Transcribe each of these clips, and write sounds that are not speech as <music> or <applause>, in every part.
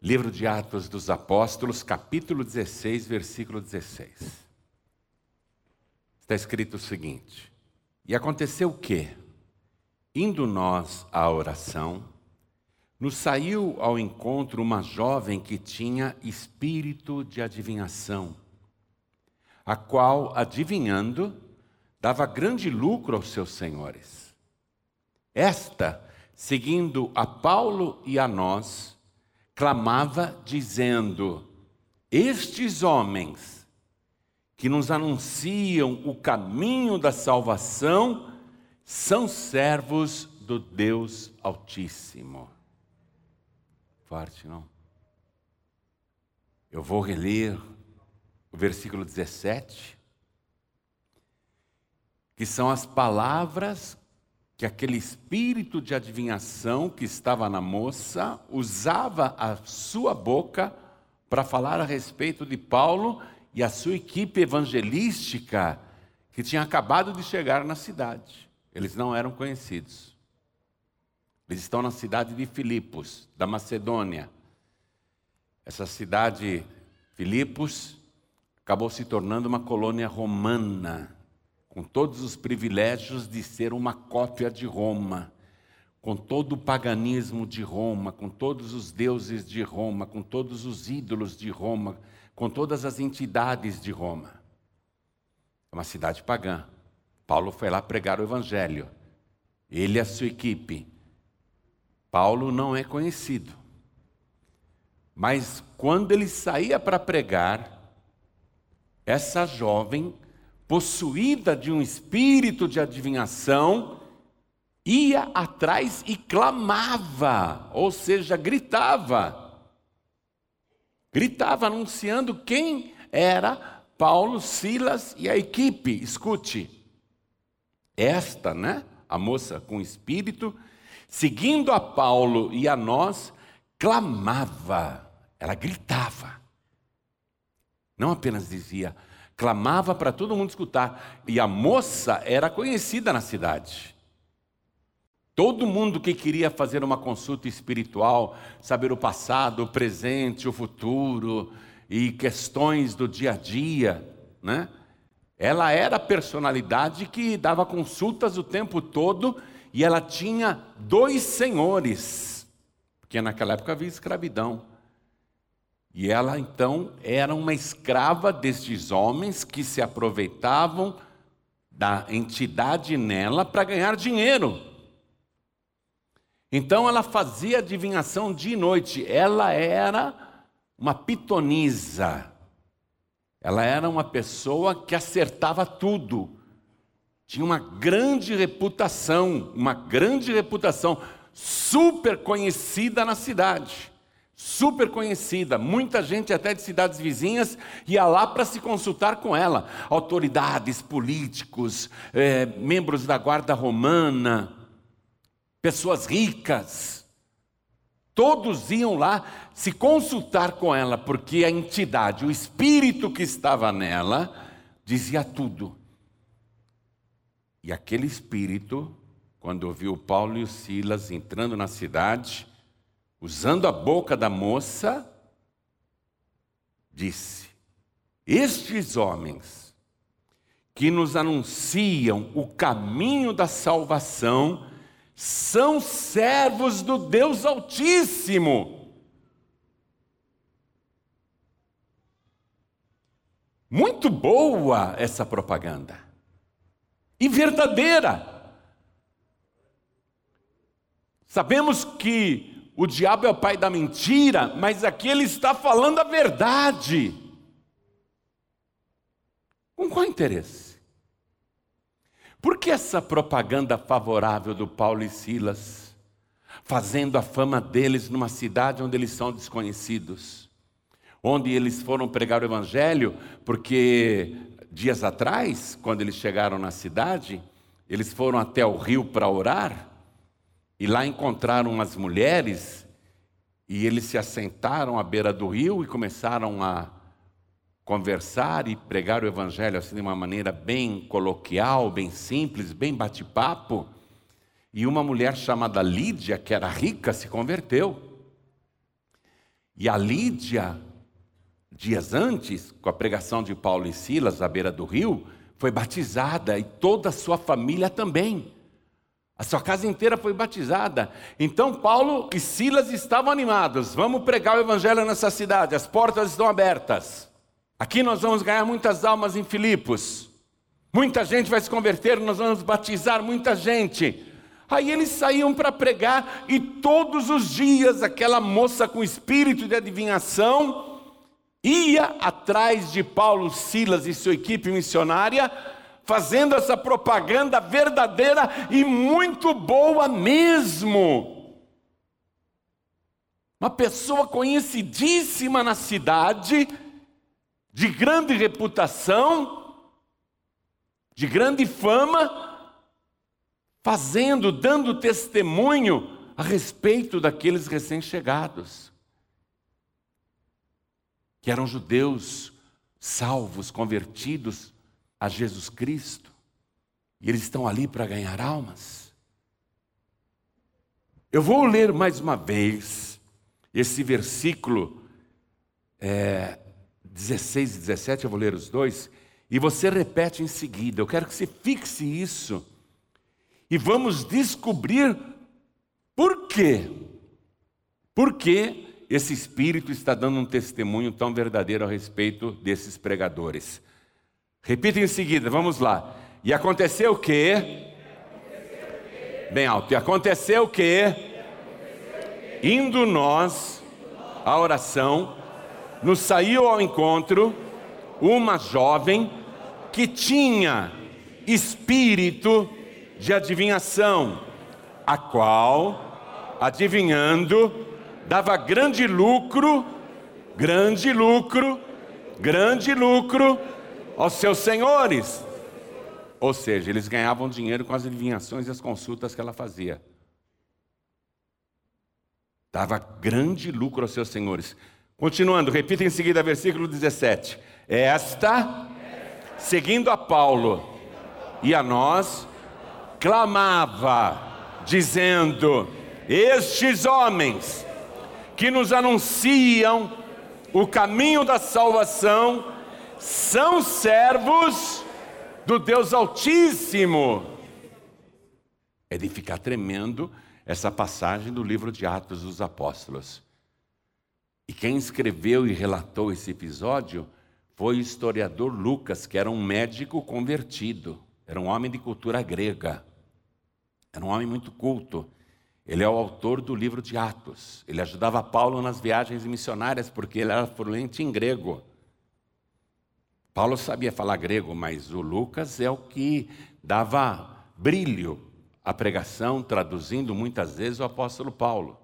Livro de Atos dos Apóstolos, capítulo 16, versículo 16. Está escrito o seguinte: E aconteceu o quê? Indo nós à oração, nos saiu ao encontro uma jovem que tinha espírito de adivinhação, a qual, adivinhando, dava grande lucro aos seus senhores. Esta, seguindo a Paulo e a nós, clamava dizendo: Estes homens que nos anunciam o caminho da salvação são servos do Deus Altíssimo. Forte, não? Eu vou reler o versículo 17, que são as palavras que aquele espírito de adivinhação que estava na moça usava a sua boca para falar a respeito de Paulo e a sua equipe evangelística que tinha acabado de chegar na cidade. Eles não eram conhecidos. Eles estão na cidade de Filipos, da Macedônia. Essa cidade, Filipos, acabou se tornando uma colônia romana com todos os privilégios de ser uma cópia de Roma, com todo o paganismo de Roma, com todos os deuses de Roma, com todos os ídolos de Roma, com todas as entidades de Roma. É uma cidade pagã. Paulo foi lá pregar o evangelho. Ele e a sua equipe. Paulo não é conhecido. Mas quando ele saía para pregar, essa jovem possuída de um espírito de adivinhação, ia atrás e clamava, ou seja, gritava. Gritava anunciando quem era Paulo, Silas e a equipe. Escute, esta, né, a moça com espírito, seguindo a Paulo e a nós, clamava, ela gritava. Não apenas dizia, clamava para todo mundo escutar. E a moça era conhecida na cidade. Todo mundo que queria fazer uma consulta espiritual, saber o passado, o presente, o futuro e questões do dia a dia, né? Ela era a personalidade que dava consultas o tempo todo e ela tinha dois senhores, porque naquela época havia escravidão. E ela então era uma escrava destes homens que se aproveitavam da entidade nela para ganhar dinheiro. Então ela fazia adivinhação dia e noite. Ela era uma pitonisa. Ela era uma pessoa que acertava tudo. Tinha uma grande reputação, uma grande reputação, super conhecida na cidade super conhecida, muita gente até de cidades vizinhas ia lá para se consultar com ela, autoridades, políticos, é, membros da guarda romana, pessoas ricas, todos iam lá se consultar com ela, porque a entidade, o espírito que estava nela, dizia tudo. E aquele espírito, quando ouviu Paulo e Silas entrando na cidade, usando a boca da moça, disse: Estes homens que nos anunciam o caminho da salvação são servos do Deus Altíssimo. Muito boa essa propaganda. E verdadeira. Sabemos que o diabo é o pai da mentira, mas aqui ele está falando a verdade. Com qual interesse? Por que essa propaganda favorável do Paulo e Silas, fazendo a fama deles numa cidade onde eles são desconhecidos? Onde eles foram pregar o evangelho, porque dias atrás, quando eles chegaram na cidade, eles foram até o rio para orar, e lá encontraram umas mulheres, e eles se assentaram à beira do rio e começaram a conversar e pregar o evangelho assim de uma maneira bem coloquial, bem simples, bem bate-papo. E uma mulher chamada Lídia, que era rica, se converteu. E a Lídia, dias antes, com a pregação de Paulo e Silas à beira do rio, foi batizada e toda a sua família também. A sua casa inteira foi batizada. Então Paulo e Silas estavam animados. Vamos pregar o evangelho nessa cidade. As portas estão abertas. Aqui nós vamos ganhar muitas almas em Filipos. Muita gente vai se converter, nós vamos batizar muita gente. Aí eles saíam para pregar e todos os dias aquela moça com espírito de adivinhação ia atrás de Paulo, Silas e sua equipe missionária fazendo essa propaganda verdadeira e muito boa mesmo. Uma pessoa conhecidíssima na cidade, de grande reputação, de grande fama, fazendo, dando testemunho a respeito daqueles recém-chegados, que eram judeus salvos, convertidos a Jesus Cristo e eles estão ali para ganhar almas. Eu vou ler mais uma vez esse versículo é, 16 e 17, eu vou ler os dois, e você repete em seguida. Eu quero que você fixe isso e vamos descobrir por quê. Por que esse Espírito está dando um testemunho tão verdadeiro a respeito desses pregadores. Repita em seguida, vamos lá. E aconteceu o quê? Bem alto. E aconteceu o quê? Indo nós à oração, nos saiu ao encontro uma jovem que tinha espírito de adivinhação, a qual, adivinhando, dava grande lucro, grande lucro, grande lucro aos seus senhores. Ou seja, eles ganhavam dinheiro com as adivinhações e as consultas que ela fazia. Dava grande lucro aos seus senhores. Continuando, repita em seguida versículo 17. Esta, seguindo a Paulo e a nós, clamava, dizendo: Estes homens que nos anunciam o caminho da salvação, são servos do Deus Altíssimo. É de ficar tremendo essa passagem do livro de Atos dos Apóstolos. E quem escreveu e relatou esse episódio foi o historiador Lucas, que era um médico convertido, era um homem de cultura grega, era um homem muito culto. Ele é o autor do livro de Atos. Ele ajudava Paulo nas viagens missionárias porque ele era fluente em grego. Paulo sabia falar grego, mas o Lucas é o que dava brilho à pregação, traduzindo muitas vezes o apóstolo Paulo.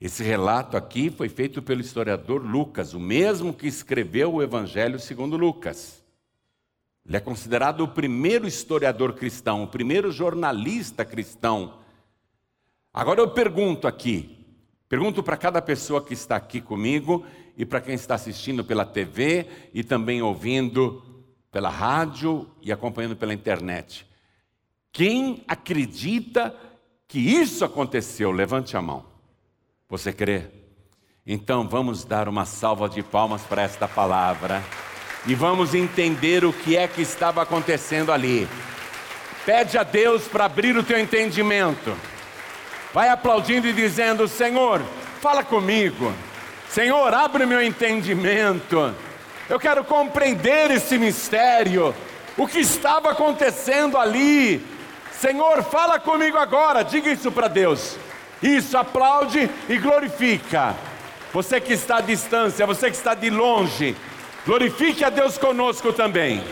Esse relato aqui foi feito pelo historiador Lucas, o mesmo que escreveu o Evangelho segundo Lucas. Ele é considerado o primeiro historiador cristão, o primeiro jornalista cristão. Agora eu pergunto aqui, pergunto para cada pessoa que está aqui comigo e para quem está assistindo pela TV e também ouvindo pela rádio e acompanhando pela internet. Quem acredita que isso aconteceu? Levante a mão. Você crê? Então vamos dar uma salva de palmas para esta palavra e vamos entender o que é que estava acontecendo ali. Pede a Deus para abrir o teu entendimento. Vai aplaudindo e dizendo: Senhor, fala comigo. Senhor, abre meu entendimento. Eu quero compreender esse mistério. O que estava acontecendo ali? Senhor, fala comigo agora. Diga isso para Deus. Isso, aplaude e glorifica. Você que está à distância, você que está de longe, glorifique a Deus conosco também.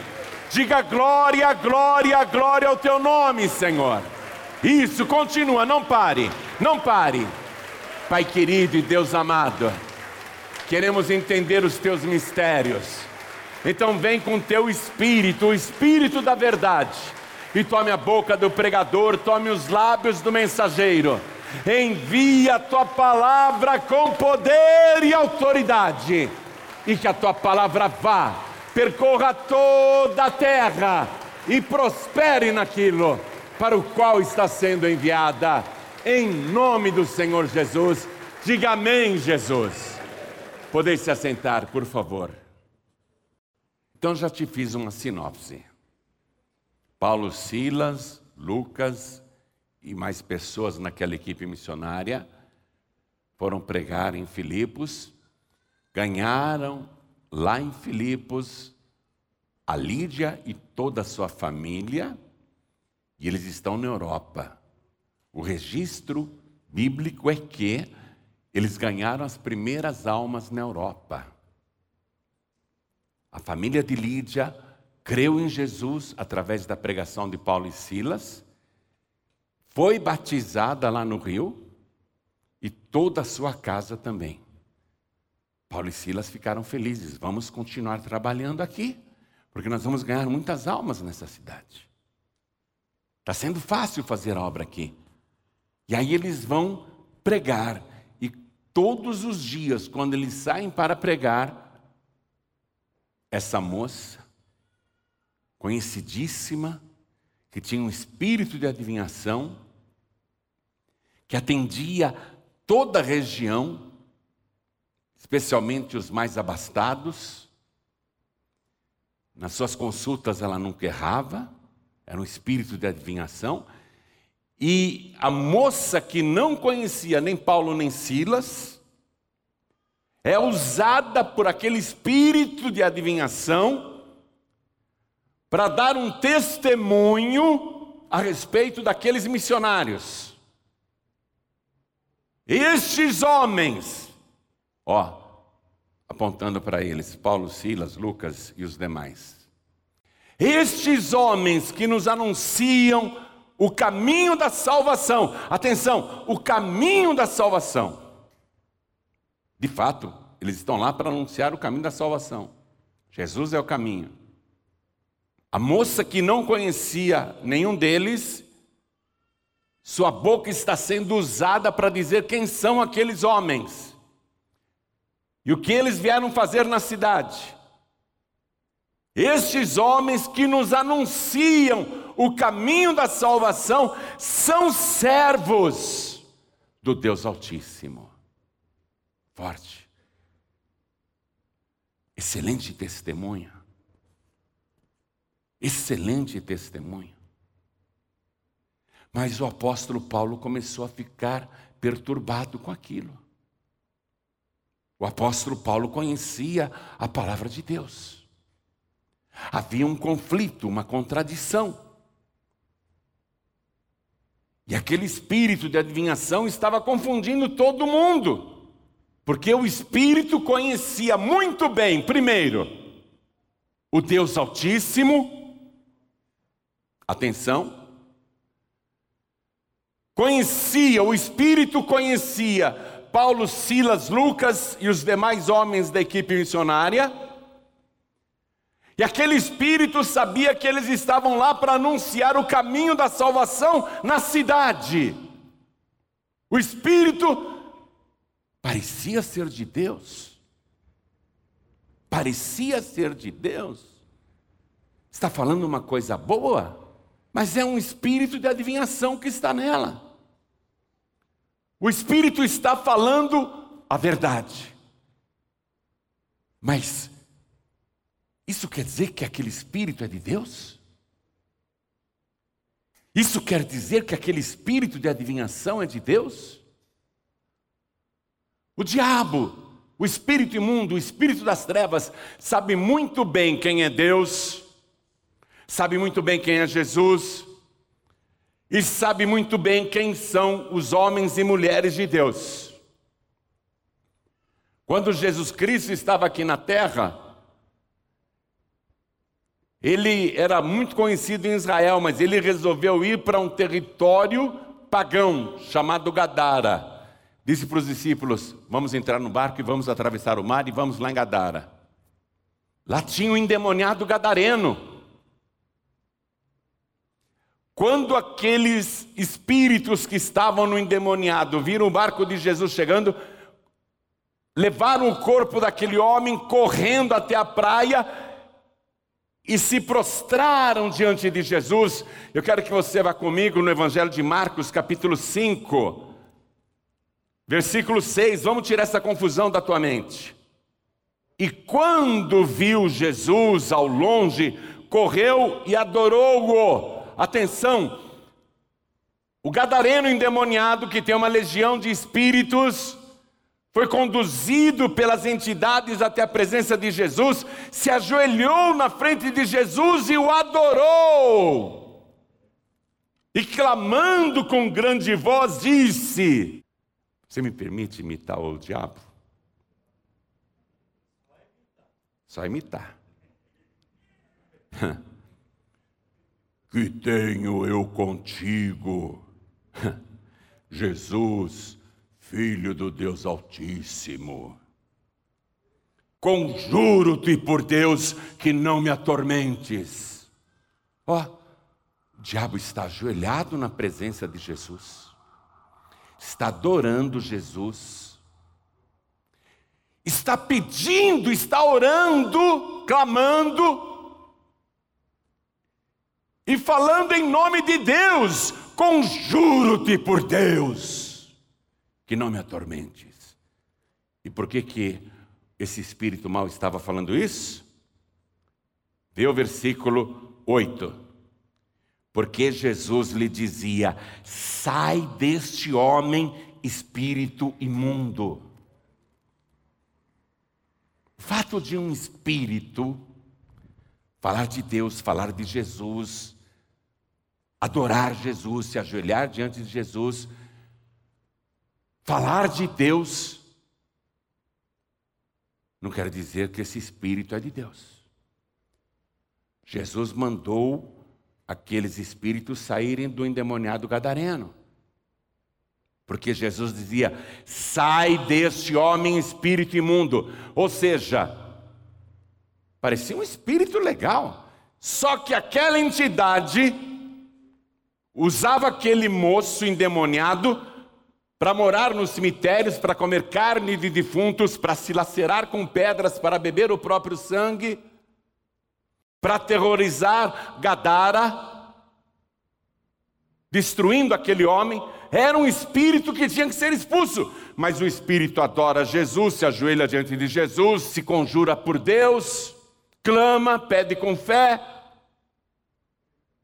Diga glória, glória, glória ao teu nome, Senhor. Isso, continua, não pare, não pare. Pai querido e Deus amado queremos entender os teus mistérios. Então vem com teu espírito, o espírito da verdade, e tome a boca do pregador, tome os lábios do mensageiro. Envia a tua palavra com poder e autoridade, e que a tua palavra vá, percorra toda a terra e prospere naquilo para o qual está sendo enviada. Em nome do Senhor Jesus Diga amém, Jesus. Podem se assentar, por favor. Então já te fiz uma sinopse. Paulo, Silas, Lucas e mais pessoas naquela equipe missionária foram pregar em Filipos, ganharam lá em Filipos a Lídia e toda a sua família, e eles estão na Europa. O registro bíblico é que eles ganharam as primeiras almas na Europa. A família de Lídia creu em Jesus através da pregação de Paulo e Silas, foi batizada lá no Rio e toda a sua casa também. Paulo e Silas ficaram felizes. Vamos continuar trabalhando aqui, porque nós vamos ganhar muitas almas nessa cidade. Está sendo fácil fazer a obra aqui. E aí eles vão pregar. Todos os dias, quando eles saem para pregar, essa moça, conhecidíssima, que tinha um espírito de adivinhação, que atendia toda a região, especialmente os mais abastados. Nas suas consultas ela nunca errava, era um espírito de adivinhação. E a moça que não conhecia nem Paulo nem Silas, é usada por aquele espírito de adivinhação para dar um testemunho a respeito daqueles missionários. Estes homens, ó, apontando para eles, Paulo, Silas, Lucas e os demais. Estes homens que nos anunciam o caminho da salvação, atenção, o caminho da salvação. De fato, eles estão lá para anunciar o caminho da salvação. Jesus é o caminho. A moça que não conhecia nenhum deles, sua boca está sendo usada para dizer quem são aqueles homens e o que eles vieram fazer na cidade. Estes homens que nos anunciam o caminho da salvação são servos do Deus Altíssimo. Forte. Excelente testemunha. Excelente testemunha. Mas o apóstolo Paulo começou a ficar perturbado com aquilo. O apóstolo Paulo conhecia a palavra de Deus. Havia um conflito, uma contradição. E aquele espírito de adivinhação estava confundindo todo mundo. Porque o Espírito conhecia muito bem, primeiro, o Deus Altíssimo, atenção, conhecia, o Espírito conhecia Paulo, Silas, Lucas e os demais homens da equipe missionária, e aquele Espírito sabia que eles estavam lá para anunciar o caminho da salvação na cidade. O Espírito parecia ser de Deus. Parecia ser de Deus. Está falando uma coisa boa, mas é um espírito de adivinhação que está nela. O espírito está falando a verdade. Mas isso quer dizer que aquele espírito é de Deus? Isso quer dizer que aquele espírito de adivinhação é de Deus? O diabo, o espírito imundo, o espírito das trevas, sabe muito bem quem é Deus, sabe muito bem quem é Jesus, e sabe muito bem quem são os homens e mulheres de Deus. Quando Jesus Cristo estava aqui na terra, ele era muito conhecido em Israel, mas ele resolveu ir para um território pagão chamado Gadara. Disse para os discípulos: Vamos entrar no barco e vamos atravessar o mar e vamos lá em Gadara. Lá tinha o um endemoniado gadareno. Quando aqueles espíritos que estavam no endemoniado viram o barco de Jesus chegando, levaram o corpo daquele homem correndo até a praia e se prostraram diante de Jesus. Eu quero que você vá comigo no Evangelho de Marcos, capítulo 5 Versículo 6, vamos tirar essa confusão da tua mente. E quando viu Jesus ao longe, correu e adorou-o. Atenção, o gadareno endemoniado, que tem uma legião de espíritos, foi conduzido pelas entidades até a presença de Jesus, se ajoelhou na frente de Jesus e o adorou. E clamando com grande voz, disse: Você me permite imitar o diabo? Só imitar. <laughs> que tenho eu contigo? <laughs> Jesus, Filho do Deus Altíssimo. Conjuro-te por Deus que não me atormentes. Ó, oh, o diabo está ajoelhado na presença de Jesus, está adorando Jesus, está pedindo, está orando, clamando, e falando em nome de Deus, conjuro-te por Deus, que não me atormentes. E por que que esse espírito mal estava falando isso? Vê o versículo 8. Porque Jesus lhe dizia: sai deste homem, espírito imundo. O fato de um espírito falar de Deus, falar de Jesus, adorar Jesus, se ajoelhar diante de Jesus, falar de Deus, não quer dizer que esse espírito é de Deus. Jesus mandou aqueles espíritos saírem do endemoniado gadareno. Porque Jesus dizia: sai deste homem espírito imundo. Ou seja, parecia um espírito legal. Só que aquela entidade usava aquele moço endemoniado para morar nos cemitérios, para comer carne de defuntos, para se lacerar com pedras, para beber o próprio sangue, para aterrorizar Gadara, destruindo aquele homem. Era um espírito que tinha que ser expulso, mas o espírito adora Jesus, se ajoelha diante de Jesus, se conjura por Deus, clama, pede com fé,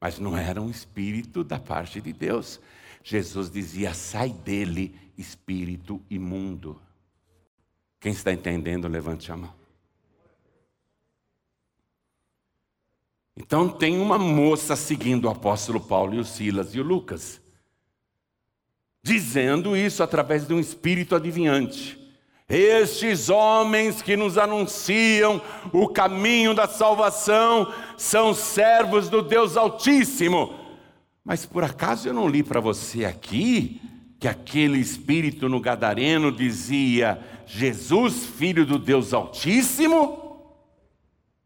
mas não era um espírito da parte de Deus. Jesus dizia: sai dele, espírito imundo. Quem está entendendo, levante a mão. Então tem uma moça seguindo o apóstolo Paulo e o Silas e o Lucas, dizendo isso através de um espírito adivinhante. Estes homens que nos anunciam o caminho da salvação são servos do Deus Altíssimo. Mas por acaso eu não li para você aqui que aquele espírito no Gadareno dizia Jesus, filho do Deus Altíssimo?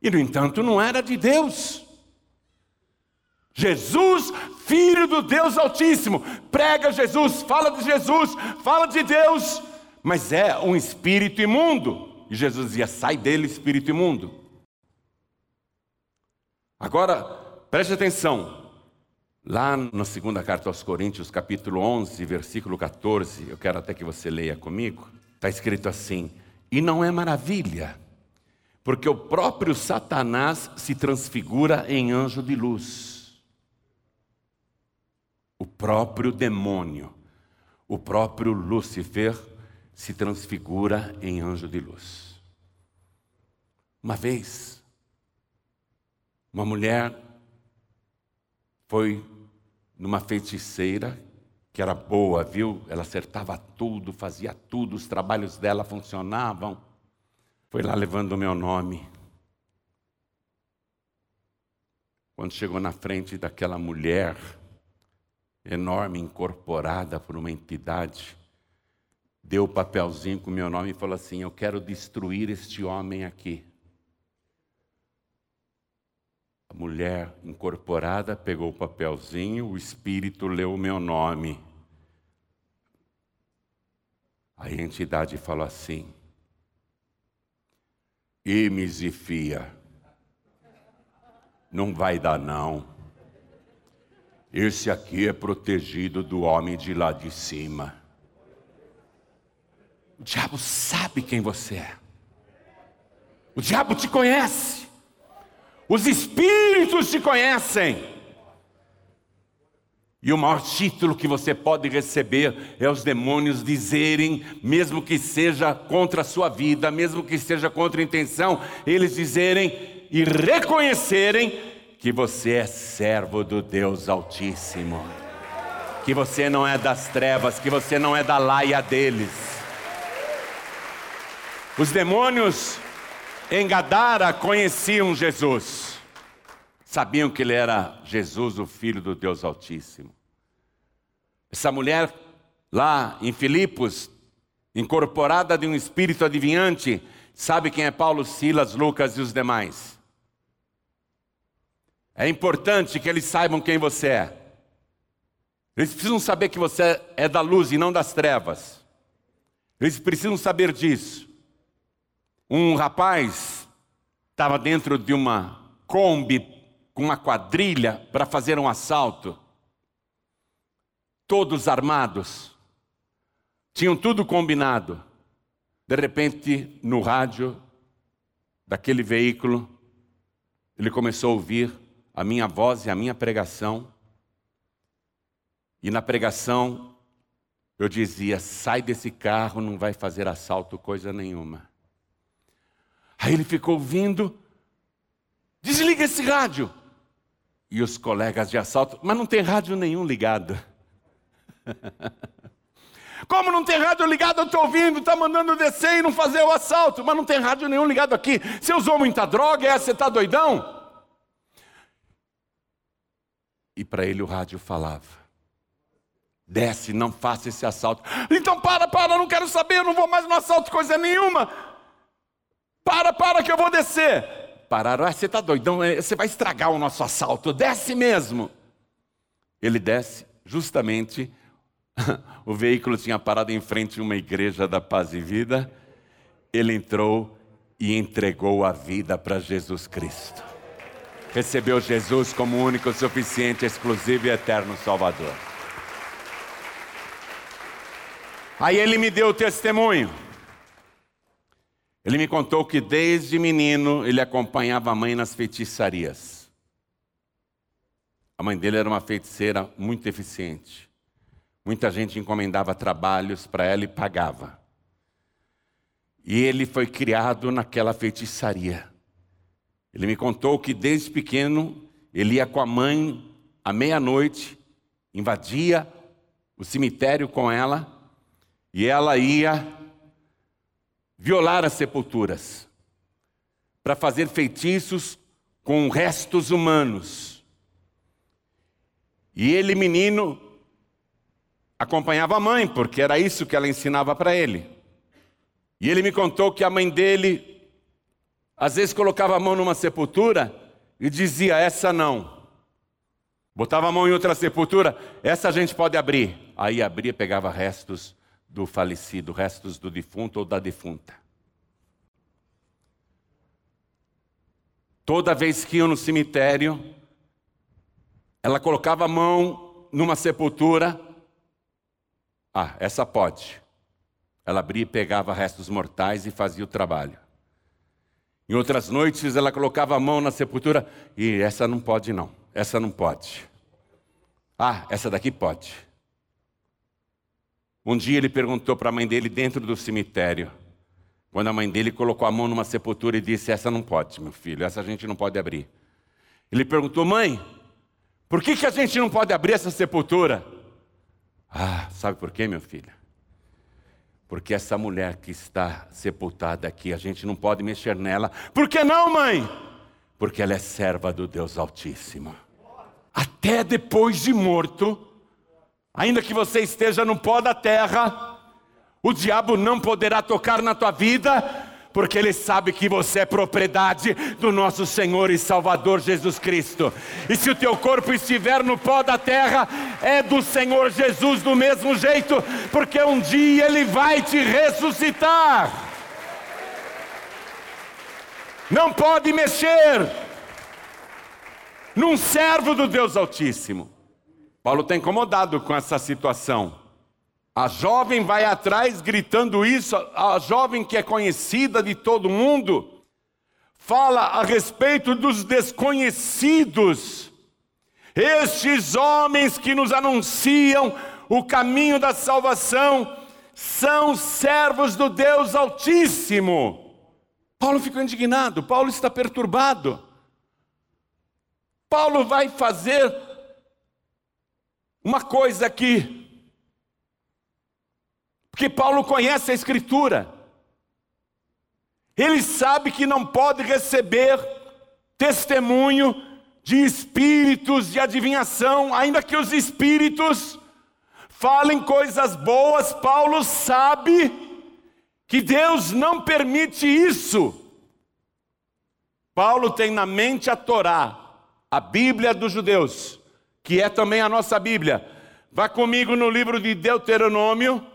E no entanto não era de Deus. Jesus, filho do Deus Altíssimo, prega Jesus, fala de Jesus, fala de Deus mas é um espírito imundo. E Jesus dizia: sai dele, espírito imundo. Agora, preste atenção. Lá na segunda carta aos Coríntios, capítulo 11, versículo 14, eu quero até que você leia comigo. Está escrito assim: E não é maravilha, porque o próprio Satanás se transfigura em anjo de luz. O próprio demônio, o próprio Lúcifer se transfigura em anjo de luz. Uma vez, uma mulher foi numa feiticeira que era boa, viu? Ela acertava tudo, fazia tudo, os trabalhos dela funcionavam. Foi lá levando o meu nome. Quando chegou na frente daquela mulher, enorme, incorporada por uma entidade, deu o papelzinho com o meu nome e falou assim: Eu quero destruir este homem aqui. A mulher incorporada pegou o papelzinho, o espírito leu o meu nome. A entidade falou assim: Imes e fia, não vai dar não. Esse aqui é protegido do homem de lá de cima. O diabo sabe quem você é. O diabo te conhece. Os espíritos te conhecem. E o maior título que você pode receber é os demônios dizerem, mesmo que seja contra a sua vida, mesmo que seja contra a intenção, eles dizerem e reconhecerem que você é servo do Deus Altíssimo, que você não é das trevas, que você não é da laia deles. Os demônios em Gadara conheciam Jesus sabiam que ele era Jesus, o Filho do Deus Altíssimo. Essa mulher lá em Filipos, incorporada de um espírito adivinhante, sabe quem é Paulo, Silas, Lucas e os demais. É importante que eles saibam quem você é. Eles precisam saber que você é da luz e não das trevas. Eles precisam saber disso. Um rapaz estava dentro de uma Kombi com uma quadrilha para fazer um assalto. Todos armados. Tinham tudo combinado. De repente, no rádio daquele veículo, ele começou a ouvir a minha voz e a minha pregação. E na pregação eu dizia: sai desse carro, não vai fazer assalto coisa nenhuma. Aí ele ficou ouvindo, desliga esse rádio e os colegas de assalto, mas não tem rádio nenhum ligado. <laughs> Como não tem rádio ligado, eu estou ouvindo, está mandando descer e não fazer o assalto, mas não tem rádio nenhum ligado aqui. Você usou muita droga, é, você está doidão? E para ele o rádio falava: desce, não faça esse assalto. Então para, para, não quero saber, eu não vou mais no assalto, coisa nenhuma. Para, para que eu vou descer pararam. Ah, você está doidão, é, você vai estragar o nosso assalto, desce mesmo. Ele desce, justamente, <laughs> o veículo tinha parado em frente a uma igreja da paz e vida. Ele entrou e entregou a vida para Jesus Cristo. Recebeu Jesus como único, suficiente, exclusivo e eterno Salvador. Aí ele me deu o testemunho. Ele me contou que desde menino ele acompanhava a mãe nas feitiçarias. A mãe dele era uma feiticeira muito eficiente. Muita gente encomendava trabalhos para ela e pagava. E ele foi criado naquela feitiçaria. Ele me contou que desde pequeno ele ia com a mãe à meia-noite, invadia o cemitério com ela, e ela ia violar as sepulturas, para fazer feitiços com restos humanos. E ele, menino, acompanhava a mãe, porque era isso que ela ensinava para ele. E ele me contou que a mãe dele, às vezes, colocava a mão numa sepultura e dizia: Essa não. Botava a mão em outra sepultura, essa a gente pode abrir. Aí abria, pegava restos do falecido, restos do defunto ou da defunta. Toda vez que iam no cemitério, ela colocava a mão numa sepultura. Ah, essa pode. Ela abria e pegava restos mortais e fazia o trabalho. Em outras noites, ela colocava a mão na sepultura e essa não pode, não. Essa não pode. Ah, essa daqui pode. Um dia ele perguntou para a mãe dele dentro do cemitério, quando a mãe dele colocou a mão numa sepultura e disse: Essa não pode, meu filho, essa a gente não pode abrir. Ele perguntou: Mãe, por que, que a gente não pode abrir essa sepultura? Ah, sabe por quê, meu filho? Porque essa mulher que está sepultada aqui, a gente não pode mexer nela. Por que não, mãe? Porque ela é serva do Deus Altíssimo. Até depois de morto, Ainda que você esteja no pó da terra, o diabo não poderá tocar na tua vida, porque ele sabe que você é propriedade do nosso Senhor e Salvador Jesus Cristo. E se o teu corpo estiver no pó da terra, é do Senhor Jesus do mesmo jeito, porque um dia ele vai te ressuscitar. Não pode mexer num servo do Deus Altíssimo. Paulo está incomodado com essa situação. A jovem vai atrás gritando isso, a jovem que é conhecida de todo mundo, fala a respeito dos desconhecidos, estes homens que nos anunciam o caminho da salvação, são servos do Deus Altíssimo. Paulo ficou indignado, Paulo está perturbado. Paulo vai fazer uma coisa aqui, porque Paulo conhece a Escritura, ele sabe que não pode receber testemunho de espíritos de adivinhação, ainda que os espíritos falem coisas boas, Paulo sabe que Deus não permite isso. Paulo tem na mente a Torá, a Bíblia dos judeus, que é também a nossa Bíblia. Vá comigo no livro de Deuteronômio,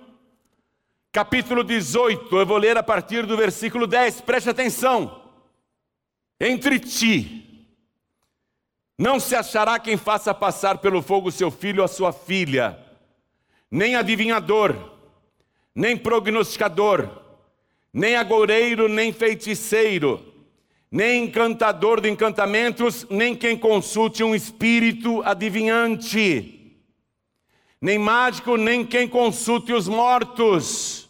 capítulo 18. Eu vou ler a partir do versículo 10. Preste atenção. Entre ti não se achará quem faça passar pelo fogo seu filho ou sua filha, nem adivinhador, nem prognosticador, nem agoureiro, nem feiticeiro nem encantador de encantamentos, nem quem consulte um espírito adivinhante, nem mágico, nem quem consulte os mortos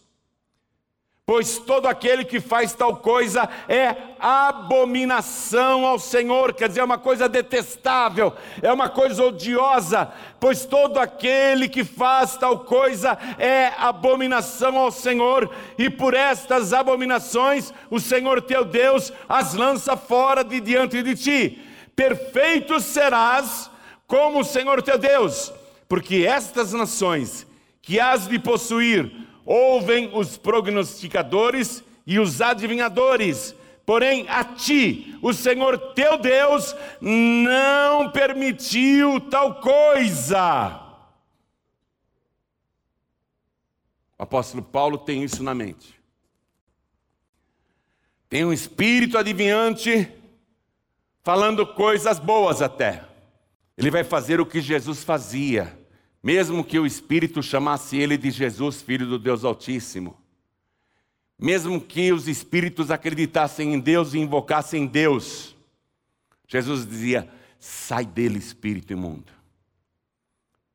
pois todo aquele que faz tal coisa é abominação ao Senhor, quer dizer, é uma coisa detestável, é uma coisa odiosa, pois todo aquele que faz tal coisa é abominação ao Senhor, e por estas abominações o Senhor teu Deus as lança fora de diante de ti. Perfeito serás como o Senhor teu Deus, porque estas nações que has de possuir, ouvem os prognosticadores e os adivinhadores. Porém, a ti, o Senhor teu Deus, não permitiu tal coisa. O apóstolo Paulo tem isso na mente. Tem um espírito adivinhante falando coisas boas até. Ele vai fazer o que Jesus fazia mesmo que o Espírito chamasse ele de Jesus, filho do Deus Altíssimo, mesmo que os espíritos acreditassem em Deus e invocassem Deus, Jesus dizia: sai dele, espírito imundo.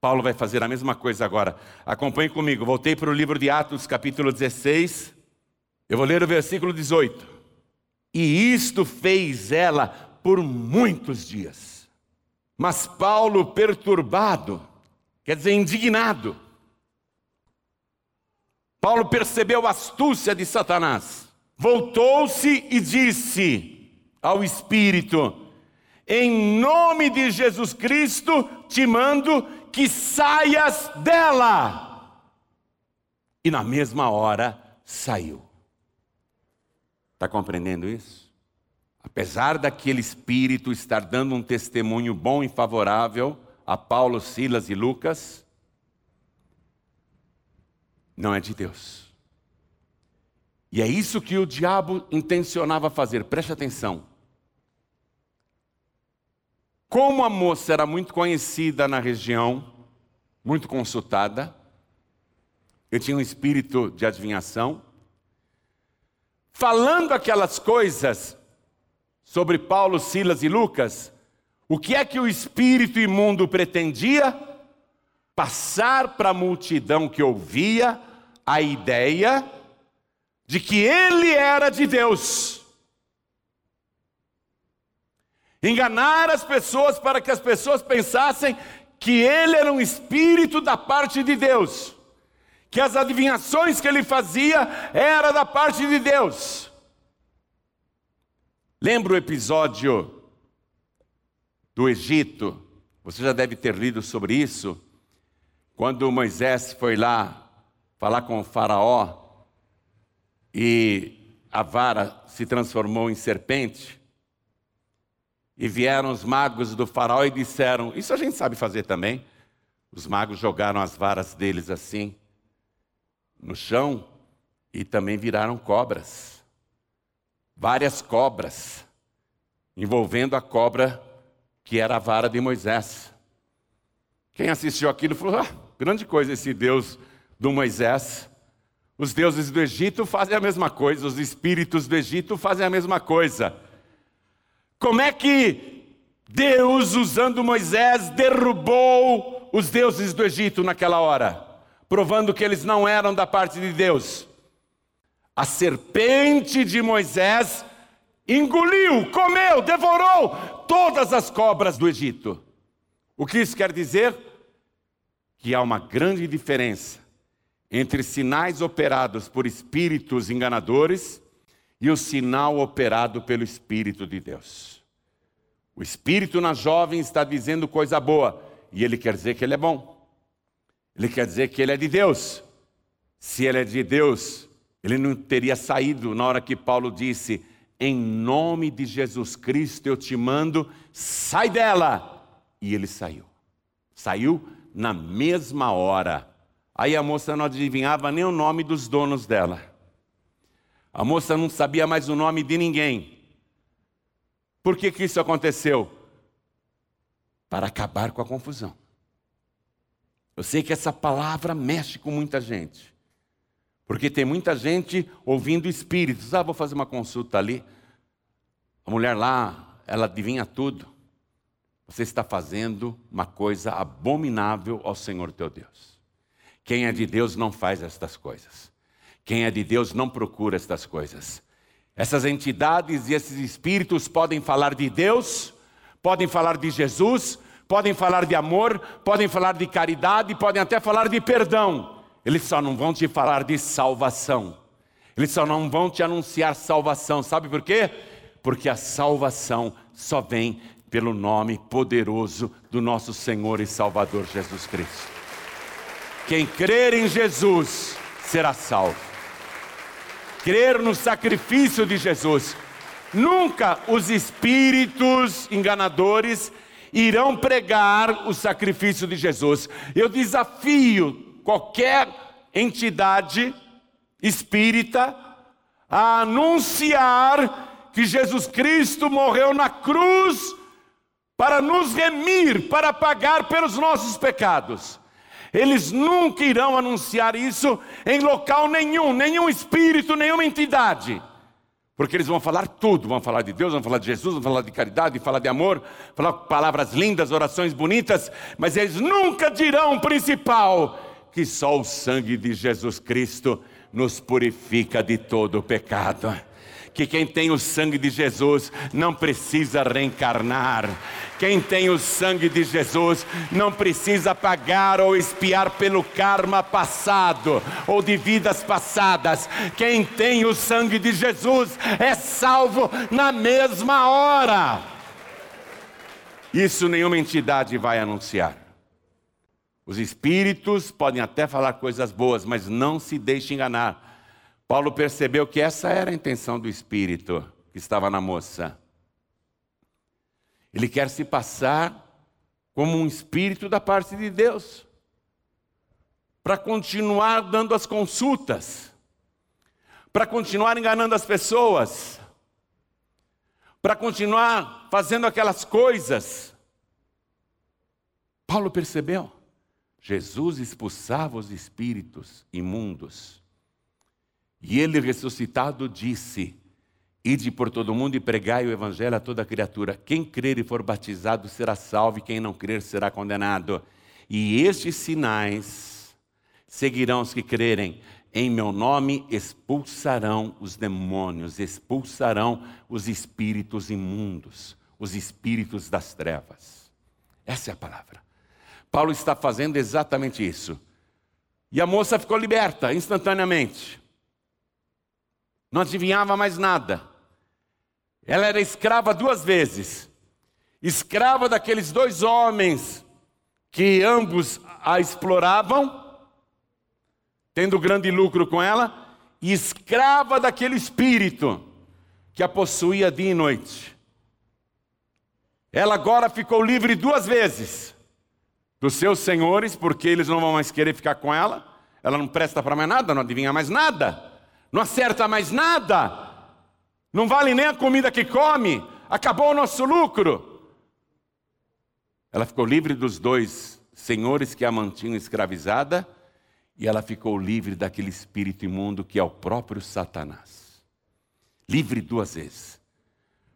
Paulo vai fazer a mesma coisa agora. Acompanhe comigo. Voltei para o livro de Atos, capítulo 16. Eu vou ler o versículo 18. E isto fez ela por muitos dias. Mas Paulo, perturbado, quer dizer, indignado. Paulo percebeu a astúcia de Satanás, voltou-se e disse ao Espírito: Em nome de Jesus Cristo te mando que saias dela. E na mesma hora saiu. Está compreendendo isso? Apesar daquele espírito estar dando um testemunho bom e favorável, a Paulo, Silas e Lucas, não é de Deus. E é isso que o diabo intencionava fazer, preste atenção. Como a moça era muito conhecida na região, muito consultada, eu tinha um espírito de adivinhação, falando aquelas coisas sobre Paulo, Silas e Lucas, o que é que o espírito imundo pretendia? Passar para a multidão que ouvia a ideia de que ele era de Deus. Enganar as pessoas para que as pessoas pensassem que ele era um espírito da parte de Deus, que as adivinhações que ele fazia era da parte de Deus. Lembra o episódio do Egito. Você já deve ter lido sobre isso. Quando Moisés foi lá falar com o Faraó e a vara se transformou em serpente, e vieram os magos do Faraó e disseram: Isso a gente sabe fazer também. Os magos jogaram as varas deles assim no chão e também viraram cobras. Várias cobras, envolvendo a cobra que era a vara de Moisés. Quem assistiu aquilo falou: ah, grande coisa esse Deus do Moisés. Os deuses do Egito fazem a mesma coisa, os espíritos do Egito fazem a mesma coisa. Como é que Deus, usando Moisés, derrubou os deuses do Egito naquela hora, provando que eles não eram da parte de Deus? A serpente de Moisés engoliu, comeu, devorou todas as cobras do Egito. O que isso quer dizer? Que há uma grande diferença entre sinais operados por espíritos enganadores e o sinal operado pelo Espírito de Deus. O Espírito na jovem está dizendo coisa boa, e ele quer dizer que ele é bom. Ele quer dizer que ele é de Deus. Se ele é de Deus, ele não teria saído na hora que Paulo disse: Em nome de Jesus Cristo eu te mando, sai dela. E ele saiu. Saiu na mesma hora. Aí a moça não adivinhava nem o nome dos donos dela. A moça não sabia mais o nome de ninguém. Por que, que isso aconteceu? Para acabar com a confusão. Eu sei que essa palavra mexe com muita gente. Porque tem muita gente ouvindo espíritos. Ah, vou fazer uma consulta ali. A mulher lá, ela adivinha tudo. Você está fazendo uma coisa abominável ao Senhor teu Deus. Quem é de Deus não faz estas coisas. Quem é de Deus não procura estas coisas. Essas entidades e esses espíritos podem falar de Deus, podem falar de Jesus, podem falar de amor, podem falar de caridade, podem até falar de perdão. Eles só não vão te falar de salvação. Eles só não vão te anunciar salvação. Sabe por quê? Porque a salvação só vem pelo nome poderoso do nosso Senhor e Salvador Jesus Cristo. Quem crer em Jesus será salvo. Crer no sacrifício de Jesus. Nunca os espíritos enganadores irão pregar o sacrifício de Jesus. Eu desafio qualquer entidade espírita a anunciar que Jesus Cristo morreu na cruz para nos remir, para pagar pelos nossos pecados. Eles nunca irão anunciar isso em local nenhum, nenhum espírito, nenhuma entidade. Porque eles vão falar tudo, vão falar de Deus, vão falar de Jesus, vão falar de caridade, falar de amor, falar palavras lindas, orações bonitas, mas eles nunca dirão o principal, que só o sangue de Jesus Cristo nos purifica de todo o pecado. Que quem tem o sangue de Jesus não precisa reencarnar. Quem tem o sangue de Jesus não precisa pagar ou espiar pelo karma passado ou de vidas passadas. Quem tem o sangue de Jesus é salvo na mesma hora. Isso nenhuma entidade vai anunciar. Os espíritos podem até falar coisas boas, mas não se deixe enganar. Paulo percebeu que essa era a intenção do espírito que estava na moça. Ele quer se passar como um espírito da parte de Deus, para continuar dando as consultas, para continuar enganando as pessoas, para continuar fazendo aquelas coisas. Paulo percebeu. Jesus expulsava os espíritos imundos. E ele ressuscitado disse: Ide por todo mundo e pregai o evangelho a toda criatura. Quem crer e for batizado será salvo, e quem não crer será condenado. E estes sinais seguirão os que crerem. Em meu nome expulsarão os demônios, expulsarão os espíritos imundos, os espíritos das trevas. Essa é a palavra. Paulo está fazendo exatamente isso. E a moça ficou liberta instantaneamente. Não adivinhava mais nada. Ela era escrava duas vezes. Escrava daqueles dois homens que ambos a exploravam, tendo grande lucro com ela, e escrava daquele espírito que a possuía dia e noite. Ela agora ficou livre duas vezes dos seus senhores, porque eles não vão mais querer ficar com ela. Ela não presta para mais nada, não adivinha mais nada, não acerta mais nada, não vale nem a comida que come, acabou o nosso lucro. Ela ficou livre dos dois senhores que a mantinham escravizada e ela ficou livre daquele espírito imundo que é o próprio Satanás. Livre duas vezes.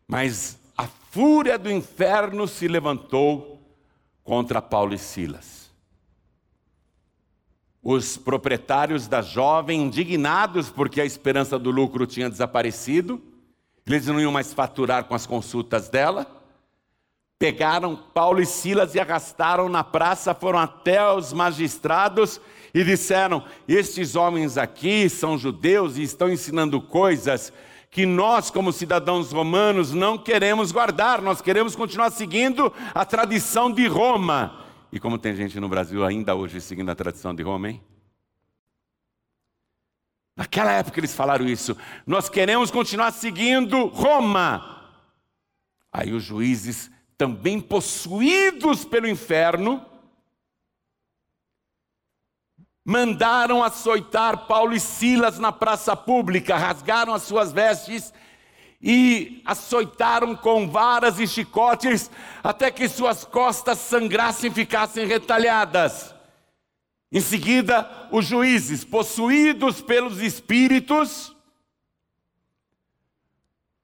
Mas a fúria do inferno se levantou contra Paulo e Silas. Os proprietários da jovem, indignados porque a esperança do lucro tinha desaparecido, eles não iam mais faturar com as consultas dela, pegaram Paulo e Silas e arrastaram na praça, foram até os magistrados e disseram: Estes homens aqui são judeus e estão ensinando coisas que nós, como cidadãos romanos, não queremos guardar, nós queremos continuar seguindo a tradição de Roma. E como tem gente no Brasil ainda hoje seguindo a tradição de Roma, hein? Naquela época eles falaram isso. Nós queremos continuar seguindo Roma. Aí os juízes, também possuídos pelo inferno, mandaram açoitar Paulo e Silas na praça pública, rasgaram as suas vestes e açoitaram com varas e chicotes até que suas costas sangrassem e ficassem retalhadas. Em seguida, os juízes, possuídos pelos espíritos,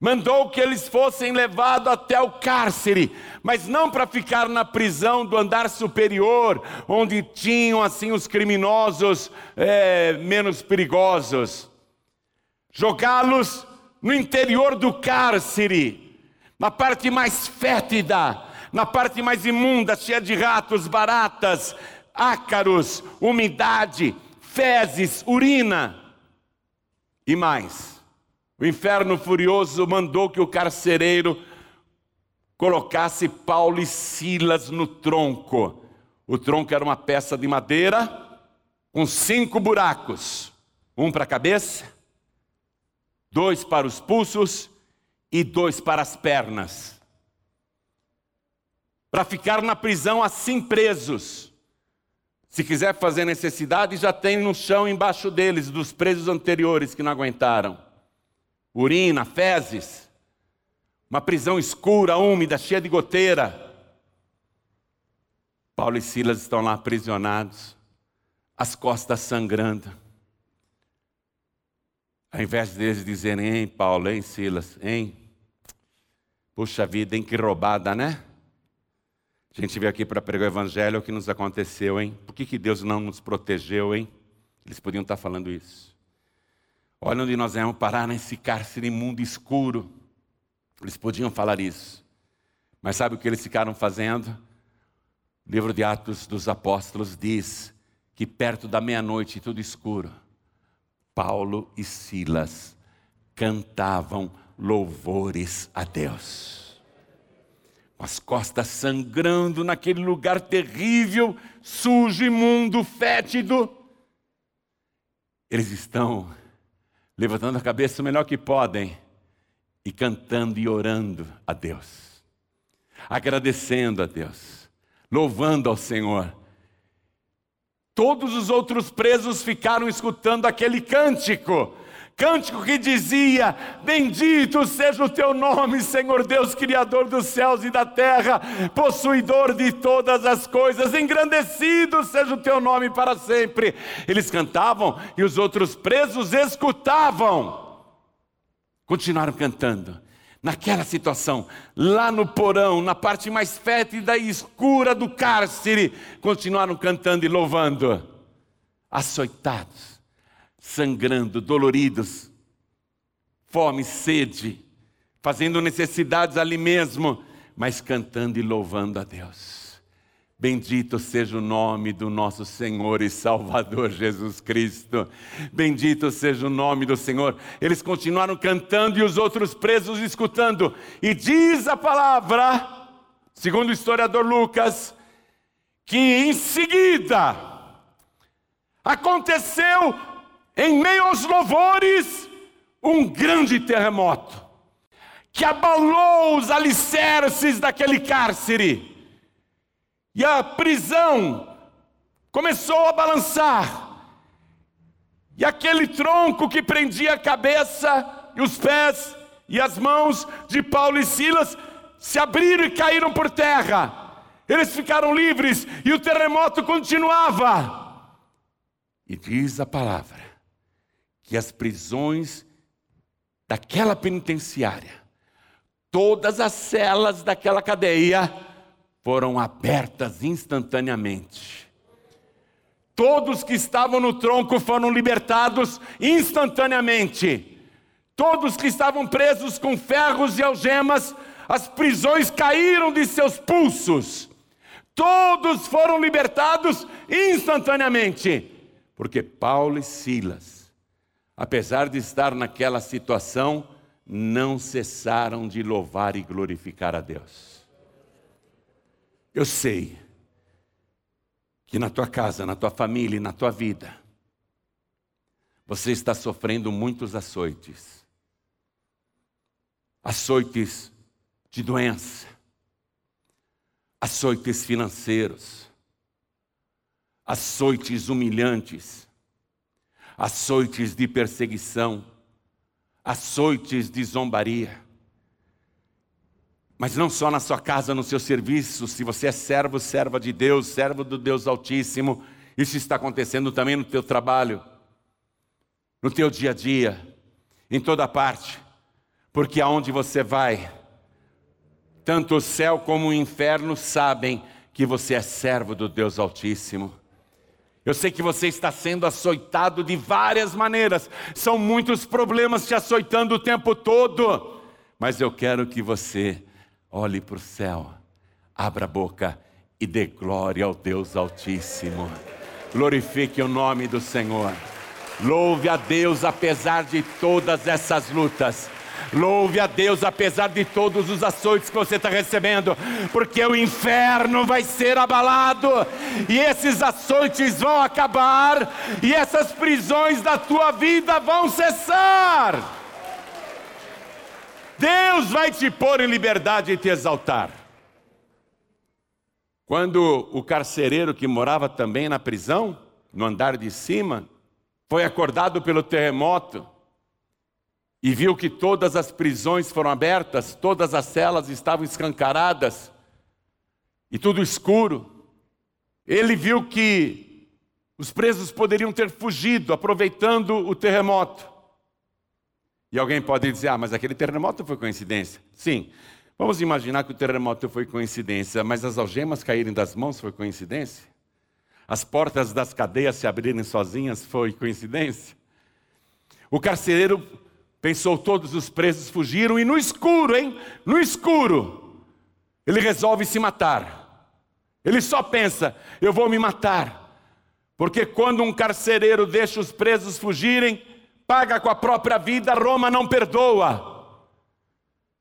mandou que eles fossem levados até o cárcere, mas não para ficar na prisão do andar superior, onde tinham assim os criminosos é, menos perigosos. Jogá-los no interior do cárcere, na parte mais fétida, na parte mais imunda, cheia de ratos, baratas, ácaros, umidade, fezes, urina e mais. O inferno furioso mandou que o carcereiro colocasse Paulo e Silas no tronco. O tronco era uma peça de madeira com cinco buracos: um para a cabeça, dois para os pulsos e dois para as pernas. Para ficar na prisão assim presos. Se quiser fazer necessidade, já tem no chão embaixo deles, dos presos anteriores que não aguentaram urina, fezes, uma prisão escura, úmida, cheia de goteira. Paulo e Silas estão lá aprisionados, as costas sangrando. Ao invés deles dizerem, hein, Paulo, hein, Silas, hein? Puxa vida, hein, que roubada, né? A gente veio aqui para pregar o evangelho, o que nos aconteceu, hein? Por que, que Deus não nos protegeu, hein? Eles podiam estar falando isso. Olha onde nós vamos parar nesse cárcere imundo escuro. Eles podiam falar isso. Mas sabe o que eles ficaram fazendo? O livro de Atos dos Apóstolos diz que perto da meia-noite, tudo escuro, Paulo e Silas cantavam louvores a Deus. Com as costas sangrando naquele lugar terrível, sujo, imundo, fétido. Eles estão levantando a cabeça o melhor que podem e cantando e orando a Deus, agradecendo a Deus, louvando ao Senhor. Todos os outros presos ficaram escutando aquele cântico Cântico que dizia: Bendito seja o teu nome, Senhor Deus, Criador dos céus e da terra, possuidor de todas as coisas, engrandecido seja o teu nome para sempre. Eles cantavam e os outros presos escutavam. Continuaram cantando. Naquela situação, lá no porão, na parte mais fétida e escura do cárcere, continuaram cantando e louvando, açoitados sangrando, doloridos, fome, sede, fazendo necessidades ali mesmo, mas cantando e louvando a Deus. Bendito seja o nome do nosso Senhor e Salvador <laughs> Jesus Cristo. Bendito seja o nome do Senhor. Eles continuaram cantando e os outros presos escutando. E diz a palavra, segundo o historiador Lucas, que em seguida aconteceu em meio aos louvores, um grande terremoto que abalou os alicerces daquele cárcere. E a prisão começou a balançar. E aquele tronco que prendia a cabeça e os pés e as mãos de Paulo e Silas se abriram e caíram por terra. Eles ficaram livres e o terremoto continuava. E diz a palavra que as prisões daquela penitenciária, todas as celas daquela cadeia foram abertas instantaneamente. Todos que estavam no tronco foram libertados instantaneamente. Todos que estavam presos com ferros e algemas, as prisões caíram de seus pulsos. Todos foram libertados instantaneamente. Porque Paulo e Silas, apesar de estar naquela situação, não cessaram de louvar e glorificar a Deus. Eu sei que na tua casa, na tua família, na tua vida, você está sofrendo muitos açoites. Açoites de doença, açoites financeiros, açoites humilhantes, açoites de perseguição, açoites de zombaria. Mas não só na sua casa, no seu serviço, se você é servo, serva de Deus, servo do Deus Altíssimo, isso está acontecendo também no teu trabalho, no teu dia a dia, em toda parte, porque aonde você vai, tanto o céu como o inferno sabem que você é servo do Deus Altíssimo. Eu sei que você está sendo açoitado de várias maneiras, são muitos problemas te açoitando o tempo todo, mas eu quero que você olhe para o céu, abra a boca e dê glória ao Deus Altíssimo. Glorifique o nome do Senhor. Louve a Deus apesar de todas essas lutas. Louve a Deus apesar de todos os açoites que você está recebendo, porque o inferno vai ser abalado, e esses açoites vão acabar, e essas prisões da tua vida vão cessar. Deus vai te pôr em liberdade e te exaltar. Quando o carcereiro que morava também na prisão, no andar de cima, foi acordado pelo terremoto, e viu que todas as prisões foram abertas, todas as celas estavam escancaradas e tudo escuro. Ele viu que os presos poderiam ter fugido, aproveitando o terremoto. E alguém pode dizer: ah, mas aquele terremoto foi coincidência. Sim, vamos imaginar que o terremoto foi coincidência, mas as algemas caírem das mãos foi coincidência? As portas das cadeias se abrirem sozinhas foi coincidência? O carcereiro Pensou, todos os presos fugiram e no escuro, hein? No escuro, ele resolve se matar. Ele só pensa: eu vou me matar. Porque quando um carcereiro deixa os presos fugirem, paga com a própria vida, Roma não perdoa.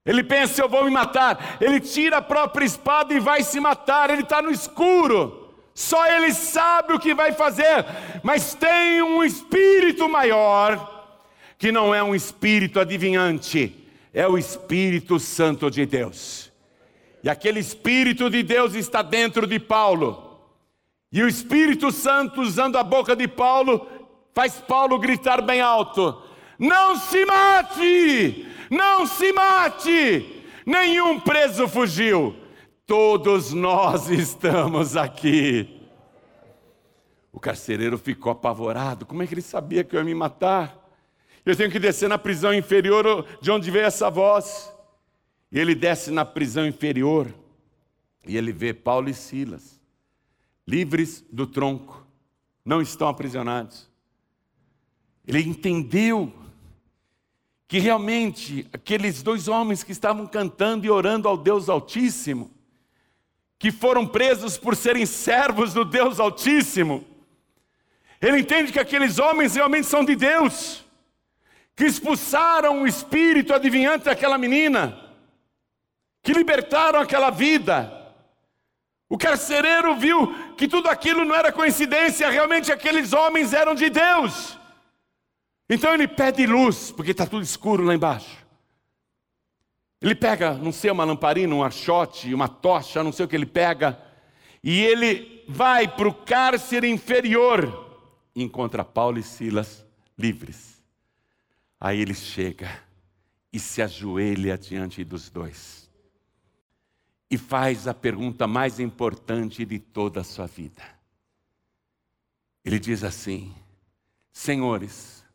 Ele pensa: eu vou me matar. Ele tira a própria espada e vai se matar. Ele está no escuro. Só ele sabe o que vai fazer. Mas tem um espírito maior que não é um espírito adivinhante, é o Espírito Santo de Deus. E aquele Espírito de Deus está dentro de Paulo. E o Espírito Santo, usando a boca de Paulo, faz Paulo gritar bem alto: Não se mate! Não se mate! Nenhum preso fugiu. Todos nós <laughs> estamos aqui. O carcereiro ficou apavorado. Como é que ele sabia que eu ia me matar? Eu tenho que descer na prisão inferior de onde veio essa voz. E ele desce na prisão inferior e ele vê Paulo e Silas, livres do tronco, não estão aprisionados. Ele entendeu que realmente aqueles dois homens que estavam cantando e orando ao Deus Altíssimo, que foram presos por serem servos do Deus Altíssimo, ele entende que aqueles homens realmente são de Deus que expulsaram o espírito adivinhante daquela menina, que libertaram aquela vida. O carcereiro viu que tudo aquilo não era coincidência, realmente aqueles homens eram de Deus. Então ele pede luz, porque está tudo escuro lá embaixo. Ele pega, não sei, uma lamparina, um archote, uma tocha, não sei o que ele pega, e ele vai para o cárcere inferior e encontra Paulo e Silas livres. Aí ele chega e se ajoelha diante dos dois e faz a pergunta mais importante de toda a sua vida. Ele diz assim: senhores,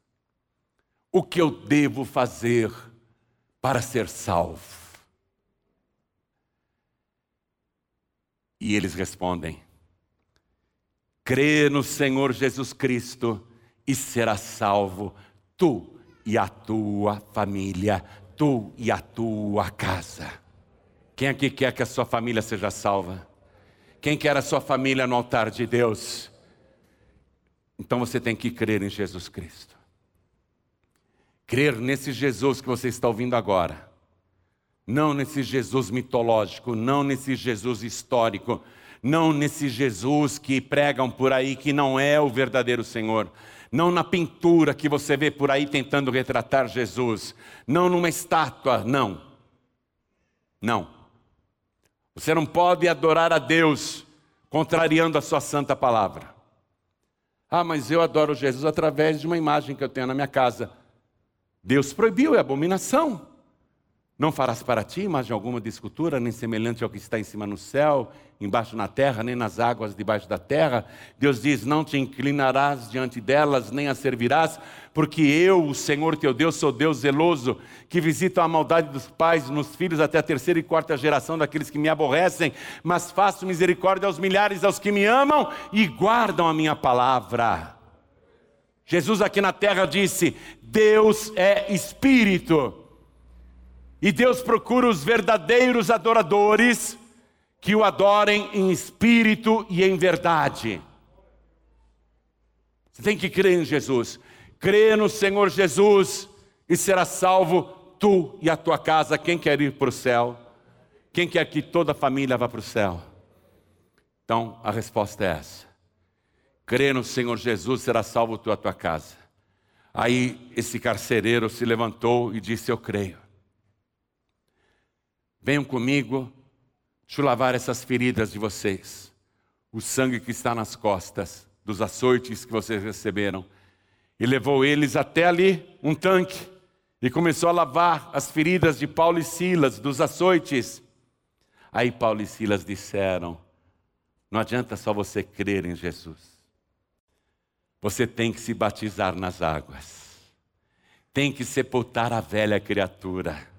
o que eu devo fazer para ser salvo? E eles respondem: crê no Senhor Jesus Cristo e será salvo, tu e a tua família, tu e a tua casa. Quem aqui quer que a sua família seja salva? Quem quer a sua família no altar de Deus? Então você tem que crer em Jesus Cristo. Crer nesse Jesus que você está ouvindo agora. Não nesse Jesus mitológico, não nesse Jesus histórico, não nesse Jesus que pregam por aí que não é o verdadeiro Senhor, não na pintura que você vê por aí tentando retratar Jesus, não numa estátua, não. Não. Você não pode adorar a Deus contrariando a sua santa palavra. Ah, mas eu adoro Jesus através de uma imagem que eu tenho na minha casa. Deus proibiu, é abominação. Não farás para ti imagem alguma de escultura, nem semelhante ao que está em cima no céu, embaixo na terra, nem nas águas debaixo da terra. Deus diz: Não te inclinarás diante delas, nem as servirás, porque eu, o Senhor teu Deus, sou Deus zeloso, que visita a maldade dos pais nos filhos até a terceira e quarta geração daqueles que me aborrecem, mas faço misericórdia aos milhares aos que me amam e guardam a minha palavra. Jesus aqui na terra disse: Deus é espírito. E Deus procura os verdadeiros adoradores que o adorem em espírito e em verdade. Você tem que crer em Jesus. Crê no Senhor Jesus e será salvo tu e a tua casa. Quem quer ir para o céu? Quem quer que toda a família vá para o céu? Então a resposta é essa. Crê no Senhor Jesus, será salvo tu e a tua casa. Aí esse carcereiro se levantou e disse: Eu creio. Venham comigo, deixa eu lavar essas feridas de vocês. O sangue que está nas costas, dos açoites que vocês receberam. E levou eles até ali, um tanque, e começou a lavar as feridas de Paulo e Silas, dos açoites. Aí Paulo e Silas disseram: Não adianta só você crer em Jesus. Você tem que se batizar nas águas. Tem que sepultar a velha criatura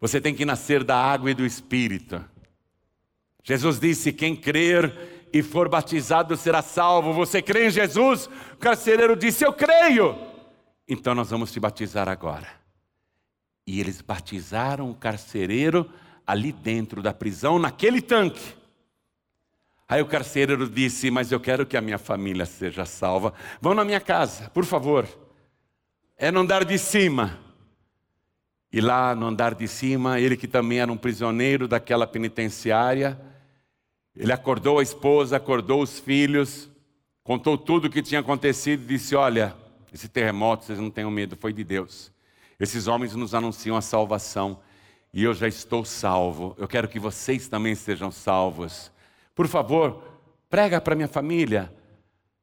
você tem que nascer da água e do Espírito. Jesus disse: Quem crer e for batizado será salvo. Você crê em Jesus? O carcereiro disse: Eu creio. Então nós vamos te batizar agora. E eles batizaram o carcereiro ali dentro da prisão, naquele tanque. Aí o carcereiro disse: Mas eu quero que a minha família seja salva. Vão na minha casa, por favor. É no andar de cima. E lá no andar de cima, ele que também era um prisioneiro daquela penitenciária, ele acordou a esposa, acordou os filhos, contou tudo o que tinha acontecido e disse: Olha, esse terremoto, vocês não tenham medo, foi de Deus. Esses homens nos anunciam a salvação e eu já estou salvo. Eu quero que vocês também sejam salvos. Por favor, prega para minha família.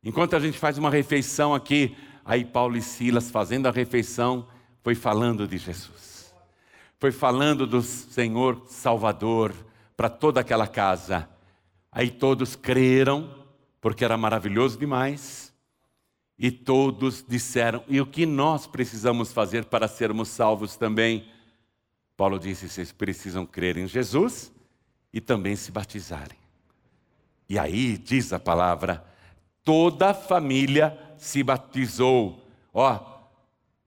Enquanto a gente faz uma refeição aqui, aí Paulo e Silas fazendo a refeição, foi falando de Jesus foi falando do Senhor Salvador para toda aquela casa. Aí todos creram, porque era maravilhoso demais. E todos disseram: e o que nós precisamos fazer para sermos salvos também? Paulo disse: vocês precisam crer em Jesus e também se batizarem. E aí diz a palavra: toda a família se batizou. Ó,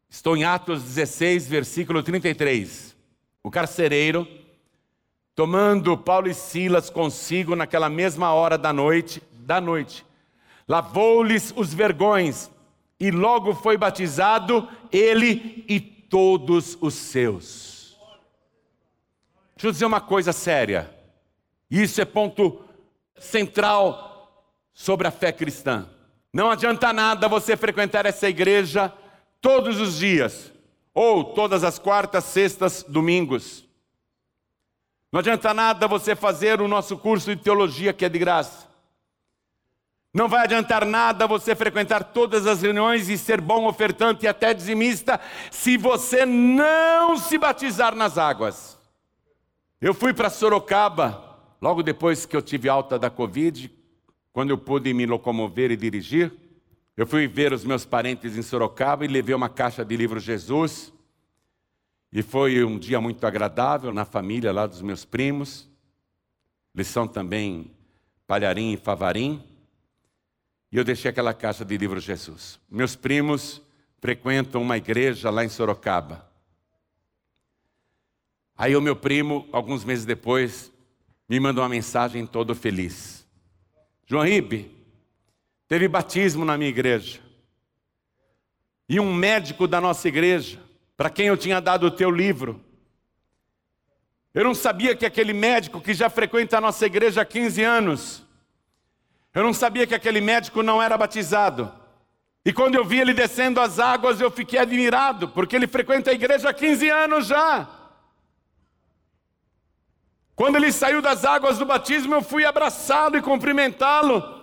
estou em Atos 16, versículo 33 o carcereiro, tomando Paulo e Silas consigo naquela mesma hora da noite, da noite, lavou-lhes os vergões e logo foi batizado ele e todos os seus. Deixa eu dizer uma coisa séria. Isso é ponto central sobre a fé cristã. Não adianta nada você frequentar essa igreja todos os dias, ou todas as quartas, sextas, domingos. Não adianta nada você fazer o nosso curso de teologia que é de graça. Não vai adiantar nada você frequentar todas as reuniões e ser bom ofertante e até dizimista se você não se batizar nas águas. Eu fui para Sorocaba logo depois que eu tive alta da Covid, quando eu pude me locomover e dirigir. Eu fui ver os meus parentes em Sorocaba e levei uma caixa de livro Jesus. E foi um dia muito agradável na família lá dos meus primos. Eles são também Palharim e Favarim. E eu deixei aquela caixa de livro Jesus. Meus primos frequentam uma igreja lá em Sorocaba. Aí o meu primo, alguns meses depois, me mandou uma mensagem todo feliz. João Ribe, teve batismo na minha igreja. E um médico da nossa igreja, para quem eu tinha dado o teu livro. Eu não sabia que aquele médico que já frequenta a nossa igreja há 15 anos, eu não sabia que aquele médico não era batizado. E quando eu vi ele descendo as águas, eu fiquei admirado, porque ele frequenta a igreja há 15 anos já. Quando ele saiu das águas do batismo, eu fui abraçá-lo e cumprimentá-lo.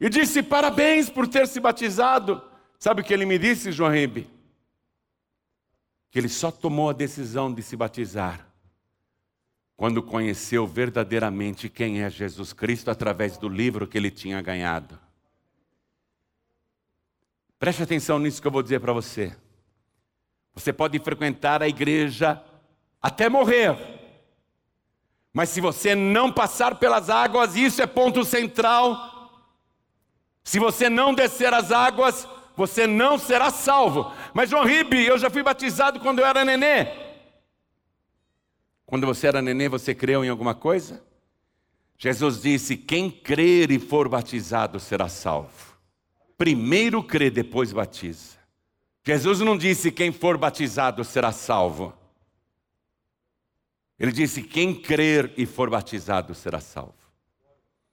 E disse: Parabéns por ter se batizado. Sabe o que ele me disse, João Ribe? Que ele só tomou a decisão de se batizar quando conheceu verdadeiramente quem é Jesus Cristo através do livro que ele tinha ganhado. Preste atenção nisso que eu vou dizer para você. Você pode frequentar a igreja até morrer mas se você não passar pelas águas, isso é ponto central. Se você não descer as águas, você não será salvo. Mas João Ribe, eu já fui batizado quando eu era nenê. Quando você era nenê, você creu em alguma coisa? Jesus disse: Quem crer e for batizado será salvo. Primeiro crê, depois batiza. Jesus não disse: Quem for batizado será salvo. Ele disse: Quem crer e for batizado será salvo.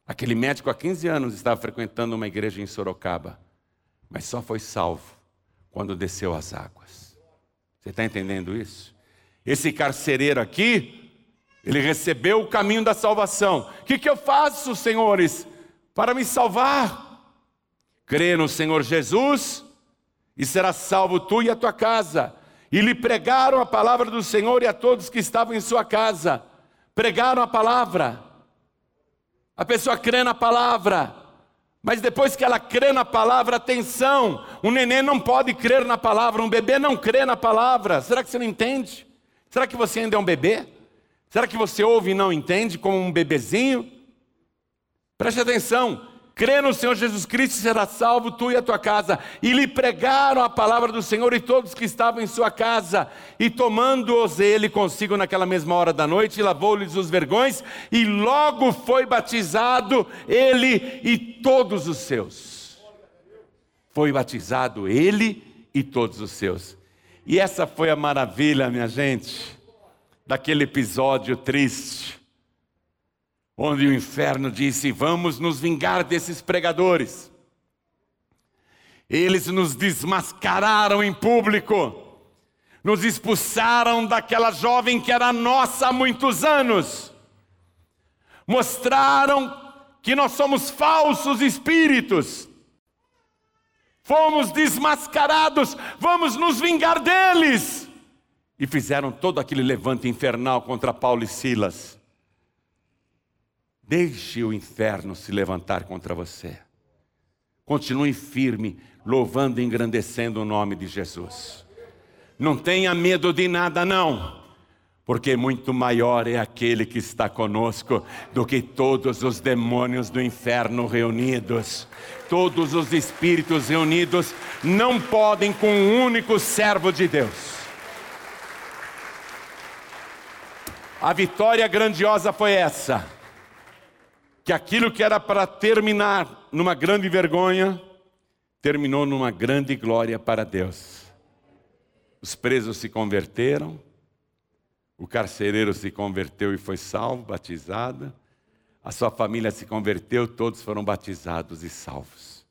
Aquele médico há 15 anos estava frequentando uma igreja em Sorocaba, mas só foi salvo quando desceu as águas. Você está entendendo isso? Esse carcereiro aqui, ele recebeu o caminho da salvação. O que, que eu faço, senhores, para me salvar? Crê no Senhor Jesus e será salvo tu e a tua casa e lhe pregaram a palavra do Senhor e a todos que estavam em sua casa. Pregaram a palavra. A pessoa crê na palavra. Mas depois que ela crê na palavra, atenção, um neném não pode crer na palavra, um bebê não crê na palavra. Será que você não entende? Será que você ainda é um bebê? Será que você ouve e não entende como um bebezinho? Preste atenção, crê no Senhor Jesus Cristo e será salvo tu e a tua casa. E lhe pregaram a palavra do Senhor e todos que estavam em sua casa. E tomando-os ele consigo naquela mesma hora da noite, lavou-lhes os vergões, e logo foi batizado ele e todos os seus. Foi batizado ele e todos os seus. E essa foi a maravilha, minha gente, daquele episódio triste onde o inferno disse: Vamos nos vingar desses pregadores. Eles nos desmascararam em público, nos expulsaram daquela jovem que era nossa há muitos anos, mostraram que nós somos falsos espíritos, fomos desmascarados, vamos nos vingar deles. E fizeram todo aquele levante infernal contra Paulo e Silas. Deixe o inferno se levantar contra você. Continue firme, louvando e engrandecendo o nome de Jesus. Não tenha medo de nada, não, porque muito maior é aquele que está conosco do que todos os demônios do inferno reunidos. Todos os espíritos reunidos não podem com um único servo de Deus. A vitória grandiosa foi essa que aquilo que era para terminar numa grande vergonha, terminou numa grande glória para Deus. Os presos se converteram, o carcereiro se converteu e foi salvo, batizado, a sua família se converteu, todos foram batizados e salvos.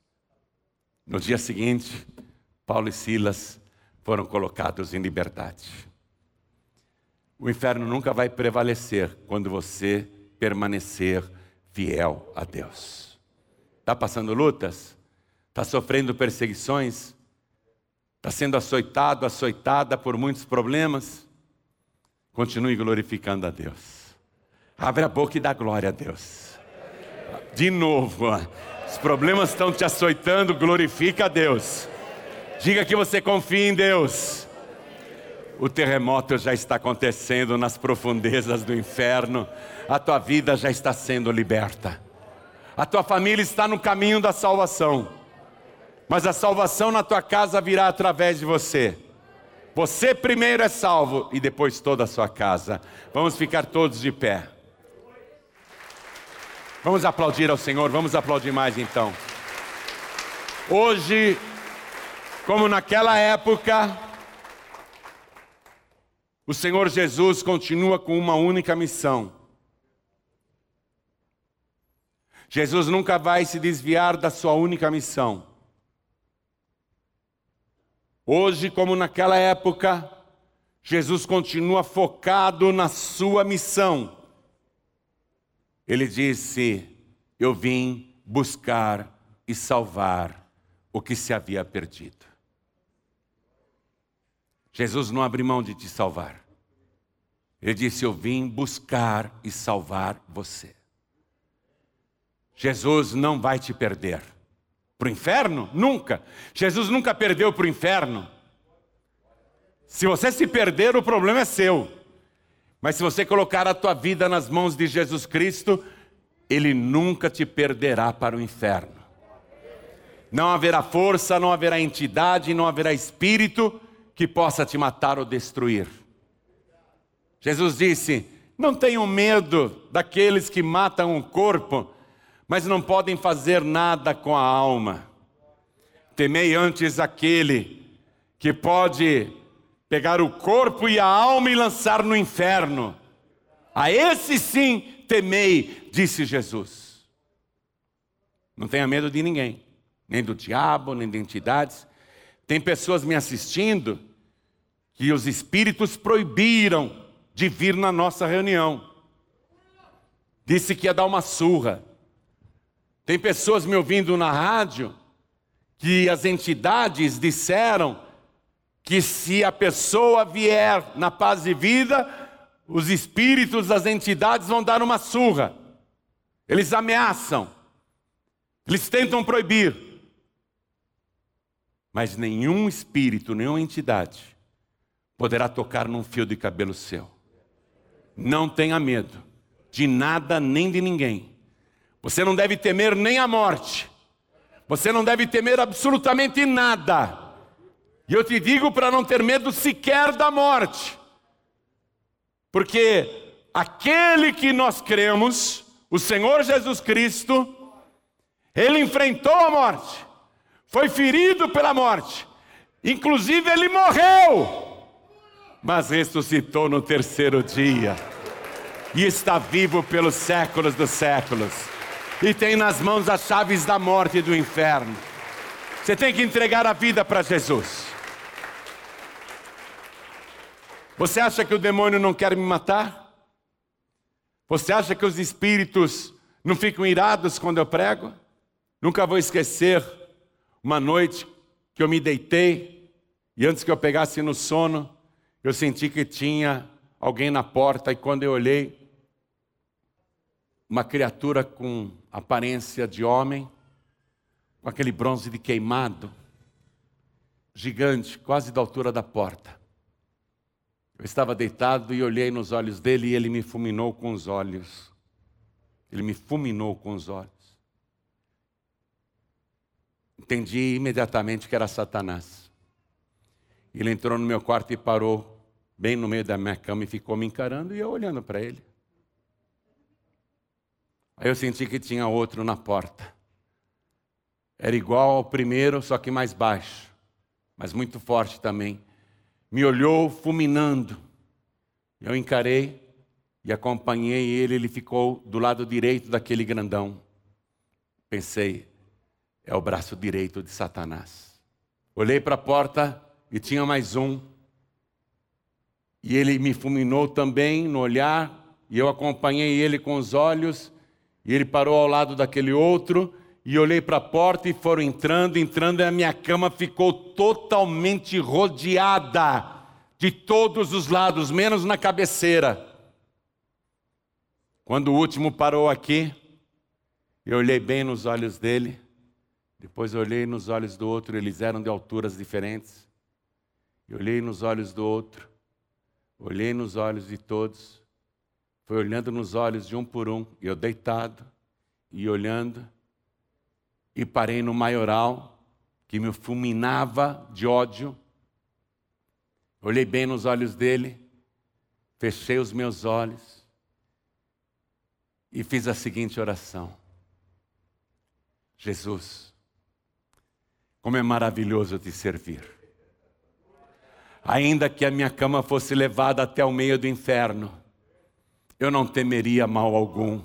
No dia seguinte, Paulo e Silas foram colocados em liberdade. O inferno nunca vai prevalecer quando você permanecer fiel a Deus. Está passando lutas? Está sofrendo perseguições? Está sendo açoitado, açoitada por muitos problemas? Continue glorificando a Deus. Abre a boca e dá glória a Deus. De novo, Os problemas estão te açoitando, glorifica a Deus. Diga que você confia em Deus. O terremoto já está acontecendo nas profundezas do inferno. A tua vida já está sendo liberta. A tua família está no caminho da salvação. Mas a salvação na tua casa virá através de você. Você primeiro é salvo e depois toda a sua casa. Vamos ficar todos de pé. Vamos aplaudir ao Senhor, vamos aplaudir mais então. Hoje, como naquela época, o Senhor Jesus continua com uma única missão. Jesus nunca vai se desviar da sua única missão. Hoje, como naquela época, Jesus continua focado na sua missão. Ele disse: Eu vim buscar e salvar o que se havia perdido. Jesus não abre mão de te salvar. Ele disse: Eu vim buscar e salvar você. Jesus não vai te perder. Para o inferno? Nunca. Jesus nunca perdeu para o inferno. Se você se perder, o problema é seu. Mas se você colocar a tua vida nas mãos de Jesus Cristo, Ele nunca te perderá para o inferno. Não haverá força, não haverá entidade, não haverá espírito que possa te matar ou destruir. Jesus disse: Não tenham medo daqueles que matam o corpo, mas não podem fazer nada com a alma. Temei antes aquele que pode pegar o corpo e a alma e lançar no inferno. A esse sim temei, disse Jesus. Não tenha medo de ninguém, nem do diabo, nem de entidades. Tem pessoas me assistindo que os espíritos proibiram de vir na nossa reunião. Disse que ia dar uma surra. Tem pessoas me ouvindo na rádio que as entidades disseram que se a pessoa vier na paz de vida, os espíritos das entidades vão dar uma surra. Eles ameaçam. Eles tentam proibir. Mas nenhum espírito, nenhuma entidade poderá tocar num fio de cabelo seu. Não tenha medo de nada nem de ninguém. Você não deve temer nem a morte. Você não deve temer absolutamente nada. E eu te digo para não ter medo sequer da morte. Porque aquele que nós cremos, o Senhor Jesus Cristo, ele enfrentou a morte, foi ferido pela morte, inclusive ele morreu mas ressuscitou no terceiro dia e está vivo pelos séculos dos séculos e tem nas mãos as chaves da morte e do inferno. Você tem que entregar a vida para Jesus. Você acha que o demônio não quer me matar? Você acha que os espíritos não ficam irados quando eu prego? Nunca vou esquecer uma noite que eu me deitei e antes que eu pegasse no sono, eu senti que tinha alguém na porta e quando eu olhei, uma criatura com aparência de homem, com aquele bronze de queimado, gigante, quase da altura da porta. Eu estava deitado e olhei nos olhos dele e ele me fulminou com os olhos. Ele me fulminou com os olhos. Entendi imediatamente que era Satanás. Ele entrou no meu quarto e parou bem no meio da minha cama e ficou me encarando e eu olhando para ele. Aí eu senti que tinha outro na porta. Era igual ao primeiro, só que mais baixo, mas muito forte também. Me olhou fulminando. Eu encarei e acompanhei ele, ele ficou do lado direito daquele grandão. Pensei, é o braço direito de Satanás. Olhei para a porta e tinha mais um e ele me fulminou também no olhar, e eu acompanhei ele com os olhos, e ele parou ao lado daquele outro, e olhei para a porta e foram entrando, entrando, e a minha cama ficou totalmente rodeada de todos os lados, menos na cabeceira. Quando o último parou aqui, eu olhei bem nos olhos dele, Depois olhei nos olhos do outro, eles eram de alturas diferentes. Eu olhei nos olhos do outro, olhei nos olhos de todos, foi olhando nos olhos de um por um, eu deitado e olhando, e parei no maioral, que me fulminava de ódio. Olhei bem nos olhos dele, fechei os meus olhos e fiz a seguinte oração: Jesus, como é maravilhoso te servir. Ainda que a minha cama fosse levada até o meio do inferno, eu não temeria mal algum,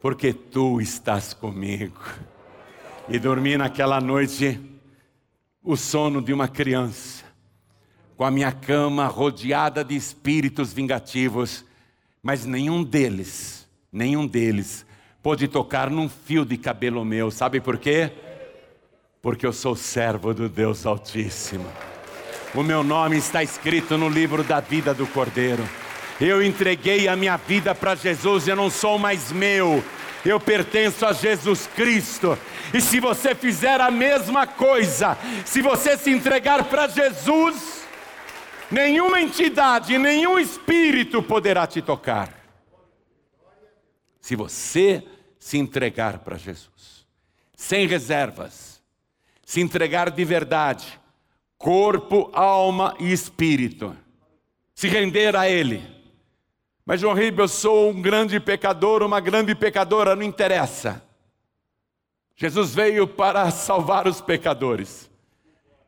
porque tu estás comigo. E dormi naquela noite o sono de uma criança, com a minha cama rodeada de espíritos vingativos, mas nenhum deles, nenhum deles pôde tocar num fio de cabelo meu, sabe por quê? Porque eu sou servo do Deus Altíssimo. O meu nome está escrito no livro da vida do Cordeiro. Eu entreguei a minha vida para Jesus, eu não sou mais meu, eu pertenço a Jesus Cristo. E se você fizer a mesma coisa, se você se entregar para Jesus, nenhuma entidade, nenhum espírito poderá te tocar. Se você se entregar para Jesus, sem reservas, se entregar de verdade, corpo, alma e espírito, se render a Ele. Mas, João Ribeiro, eu sou um grande pecador, uma grande pecadora, não interessa. Jesus veio para salvar os pecadores.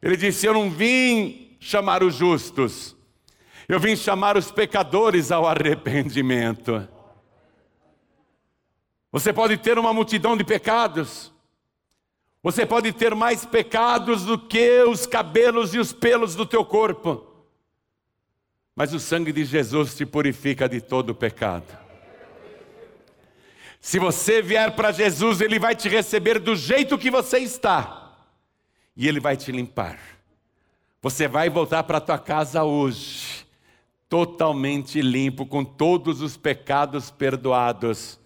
Ele disse: Eu não vim chamar os justos, eu vim chamar os pecadores ao arrependimento. Você pode ter uma multidão de pecados, você pode ter mais pecados do que os cabelos e os pelos do teu corpo. Mas o sangue de Jesus te purifica de todo pecado. Se você vier para Jesus, Ele vai te receber do jeito que você está. E Ele vai te limpar. Você vai voltar para tua casa hoje, totalmente limpo, com todos os pecados perdoados.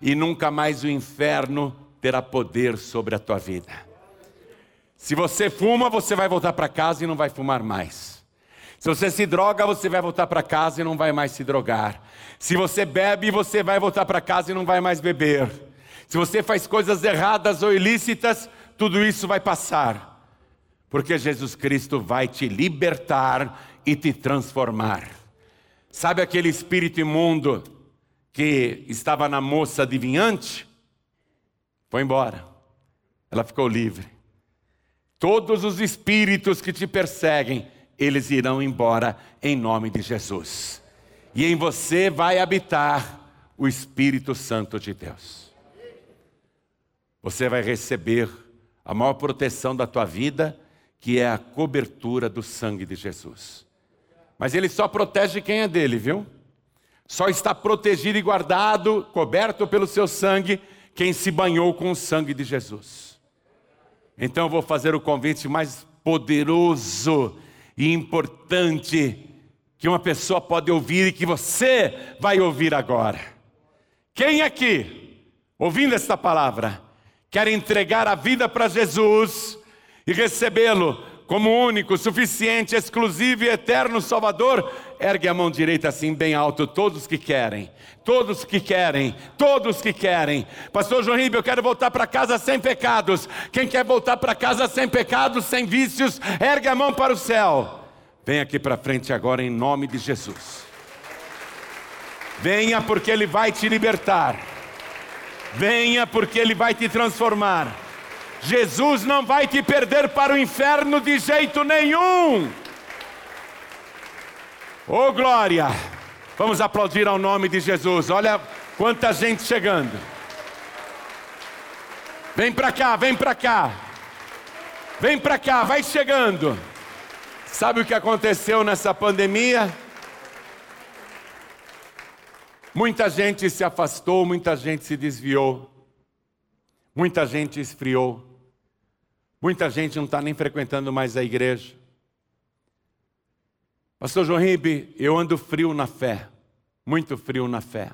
E nunca mais o inferno terá poder sobre a tua vida. Se você fuma, você vai voltar para casa e não vai fumar mais. Se você se droga, você vai voltar para casa e não vai mais se drogar. Se você bebe, você vai voltar para casa e não vai mais beber. Se você faz coisas erradas ou ilícitas, tudo isso vai passar. Porque Jesus Cristo vai te libertar e te transformar. Sabe aquele espírito imundo que estava na moça adivinhante? Foi embora. Ela ficou livre. Todos os espíritos que te perseguem, eles irão embora em nome de Jesus. E em você vai habitar o Espírito Santo de Deus. Você vai receber a maior proteção da tua vida, que é a cobertura do sangue de Jesus. Mas ele só protege quem é dele, viu? Só está protegido e guardado, coberto pelo seu sangue, quem se banhou com o sangue de Jesus. Então eu vou fazer o convite mais poderoso e importante que uma pessoa pode ouvir e que você vai ouvir agora. Quem aqui, ouvindo esta palavra, quer entregar a vida para Jesus e recebê-lo como único, suficiente, exclusivo e eterno Salvador, ergue a mão direita assim bem alto, todos que querem, todos que querem, todos que querem. Pastor João Ribeiro, eu quero voltar para casa sem pecados. Quem quer voltar para casa sem pecados, sem vícios, ergue a mão para o céu. Vem aqui para frente agora em nome de Jesus. Venha porque Ele vai te libertar. Venha porque Ele vai te transformar. Jesus não vai te perder para o inferno de jeito nenhum. Oh glória! Vamos aplaudir ao nome de Jesus. Olha quanta gente chegando. Vem para cá, vem para cá. Vem para cá, vai chegando. Sabe o que aconteceu nessa pandemia? Muita gente se afastou, muita gente se desviou, muita gente esfriou. Muita gente não está nem frequentando mais a igreja. Pastor João Ribe, eu ando frio na fé, muito frio na fé.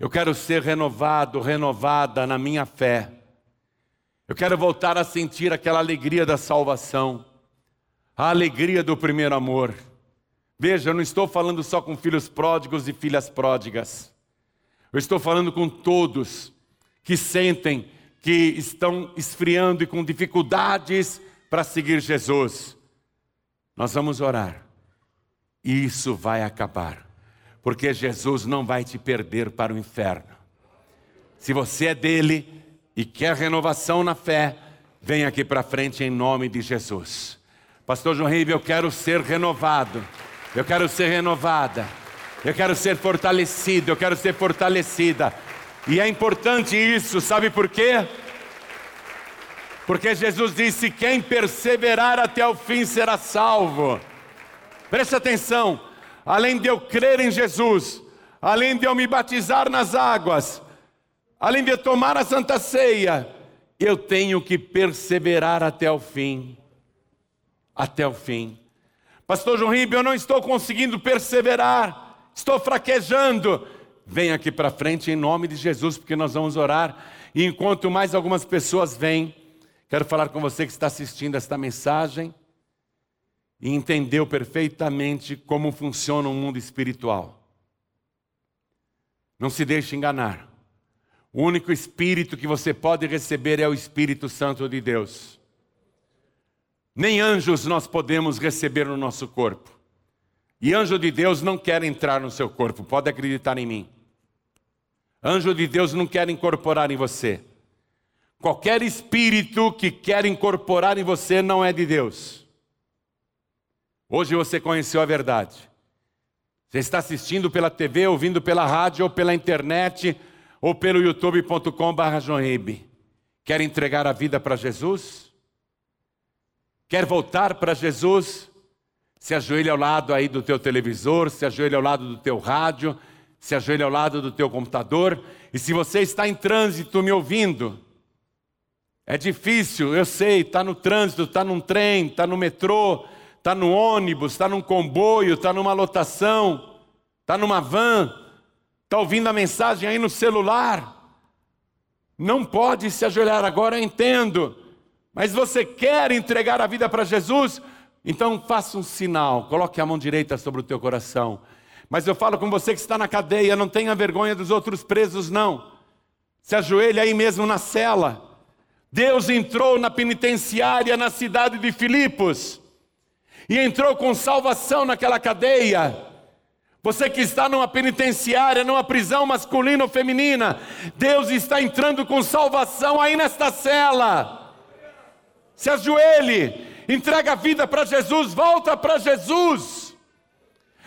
Eu quero ser renovado, renovada na minha fé. Eu quero voltar a sentir aquela alegria da salvação, a alegria do primeiro amor. Veja, eu não estou falando só com filhos pródigos e filhas pródigas. Eu estou falando com todos que sentem que estão esfriando e com dificuldades para seguir Jesus. Nós vamos orar. E isso vai acabar. Porque Jesus não vai te perder para o inferno. Se você é dele e quer renovação na fé, vem aqui para frente em nome de Jesus. Pastor João Ribeiro, eu quero ser renovado. Eu quero ser renovada. Eu quero ser fortalecido, eu quero ser fortalecida. E é importante isso, sabe por quê? Porque Jesus disse: quem perseverar até o fim será salvo. Preste atenção, além de eu crer em Jesus, além de eu me batizar nas águas, além de eu tomar a santa ceia, eu tenho que perseverar até o fim. Até o fim. Pastor João Ribeiro, eu não estou conseguindo perseverar, estou fraquejando. Vem aqui para frente em nome de Jesus, porque nós vamos orar. E enquanto mais algumas pessoas vêm, quero falar com você que está assistindo esta mensagem e entendeu perfeitamente como funciona o mundo espiritual. Não se deixe enganar. O único espírito que você pode receber é o Espírito Santo de Deus. Nem anjos nós podemos receber no nosso corpo. E anjo de Deus não quer entrar no seu corpo, pode acreditar em mim. Anjo de Deus não quer incorporar em você. Qualquer espírito que quer incorporar em você não é de Deus. Hoje você conheceu a verdade. Você está assistindo pela TV, ouvindo pela rádio, ou pela internet, ou pelo youtube.com.br. Quer entregar a vida para Jesus? Quer voltar para Jesus? Se ajoelha ao lado aí do teu televisor, se ajoelha ao lado do teu rádio, se ajoelha ao lado do teu computador, e se você está em trânsito me ouvindo, é difícil, eu sei, está no trânsito, está num trem, está no metrô, está no ônibus, está num comboio, está numa lotação, está numa van, está ouvindo a mensagem aí no celular. Não pode se ajoelhar agora, eu entendo. Mas você quer entregar a vida para Jesus? Então faça um sinal, coloque a mão direita sobre o teu coração. Mas eu falo com você que está na cadeia, não tenha vergonha dos outros presos, não. Se ajoelhe aí mesmo na cela. Deus entrou na penitenciária na cidade de Filipos e entrou com salvação naquela cadeia. Você que está numa penitenciária, numa prisão masculina ou feminina, Deus está entrando com salvação aí nesta cela. Se ajoelhe, entrega a vida para Jesus, volta para Jesus.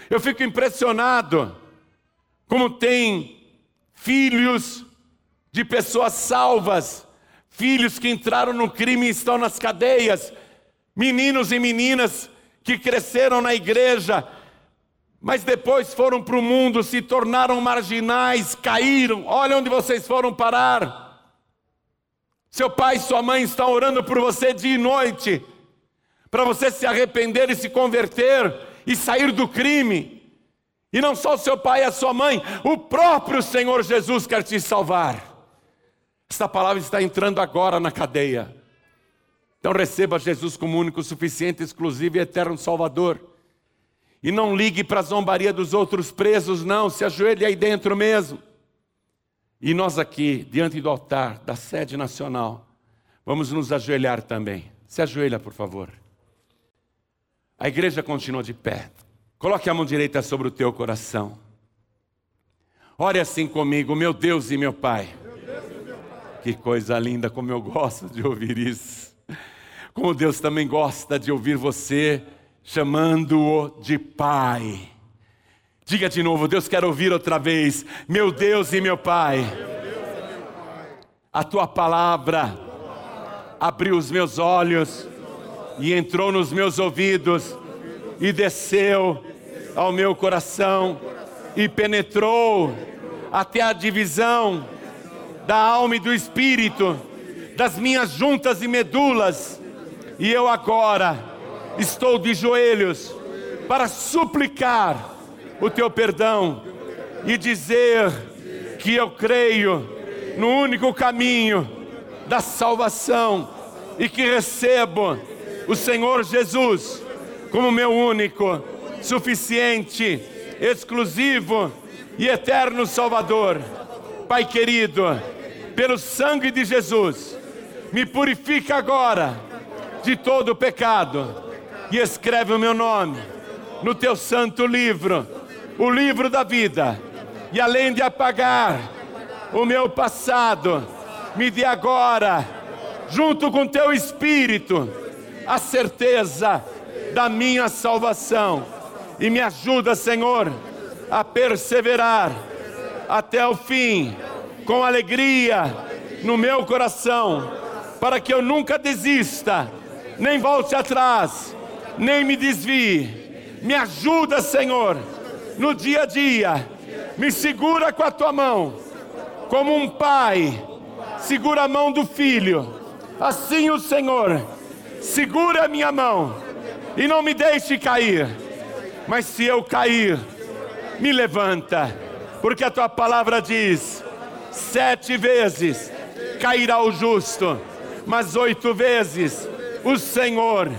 Eu fico impressionado como tem filhos de pessoas salvas, filhos que entraram no crime e estão nas cadeias, meninos e meninas que cresceram na igreja, mas depois foram para o mundo, se tornaram marginais, caíram. Olha onde vocês foram parar. Seu pai e sua mãe estão orando por você dia e noite, para você se arrepender e se converter e sair do crime. E não só o seu pai e a sua mãe, o próprio Senhor Jesus quer te salvar. Esta palavra está entrando agora na cadeia. Então receba Jesus como único, suficiente, exclusivo e eterno Salvador. E não ligue para a zombaria dos outros presos, não, se ajoelhe aí dentro mesmo. E nós aqui, diante do altar da sede nacional, vamos nos ajoelhar também. Se ajoelha, por favor. A igreja continua de pé. Coloque a mão direita sobre o teu coração. Ore assim comigo, meu Deus e meu Pai. Que coisa linda, como eu gosto de ouvir isso. Como Deus também gosta de ouvir você chamando-o de Pai. Diga de novo, Deus quer ouvir outra vez. Meu Deus e meu Pai. A tua palavra abriu os meus olhos e entrou nos meus ouvidos e desceu ao meu coração e penetrou até a divisão da alma e do espírito, das minhas juntas e medulas, e eu agora estou de joelhos para suplicar o teu perdão e dizer que eu creio no único caminho da salvação e que recebo o Senhor Jesus como meu único, suficiente, exclusivo e eterno Salvador. Pai querido, pelo sangue de Jesus, me purifica agora de todo o pecado e escreve o meu nome no teu santo livro, o livro da vida. E além de apagar o meu passado, me dê agora, junto com teu espírito, a certeza da minha salvação. E me ajuda, Senhor, a perseverar até o fim, com alegria no meu coração, para que eu nunca desista, nem volte atrás, nem me desvie. Me ajuda, Senhor, no dia a dia, me segura com a tua mão, como um pai segura a mão do filho. Assim o Senhor segura a minha mão e não me deixe cair. Mas se eu cair, me levanta, porque a tua palavra diz: sete vezes cairá o justo, mas oito vezes o Senhor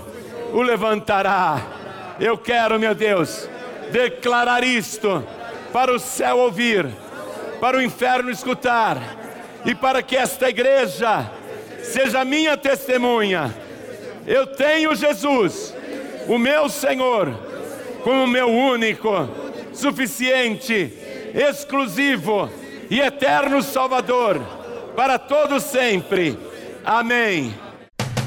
o levantará. Eu quero, meu Deus, declarar isto para o céu ouvir, para o inferno escutar, e para que esta igreja seja minha testemunha. Eu tenho Jesus, o meu Senhor, como meu único, suficiente, exclusivo e eterno Salvador, para todos sempre. Amém.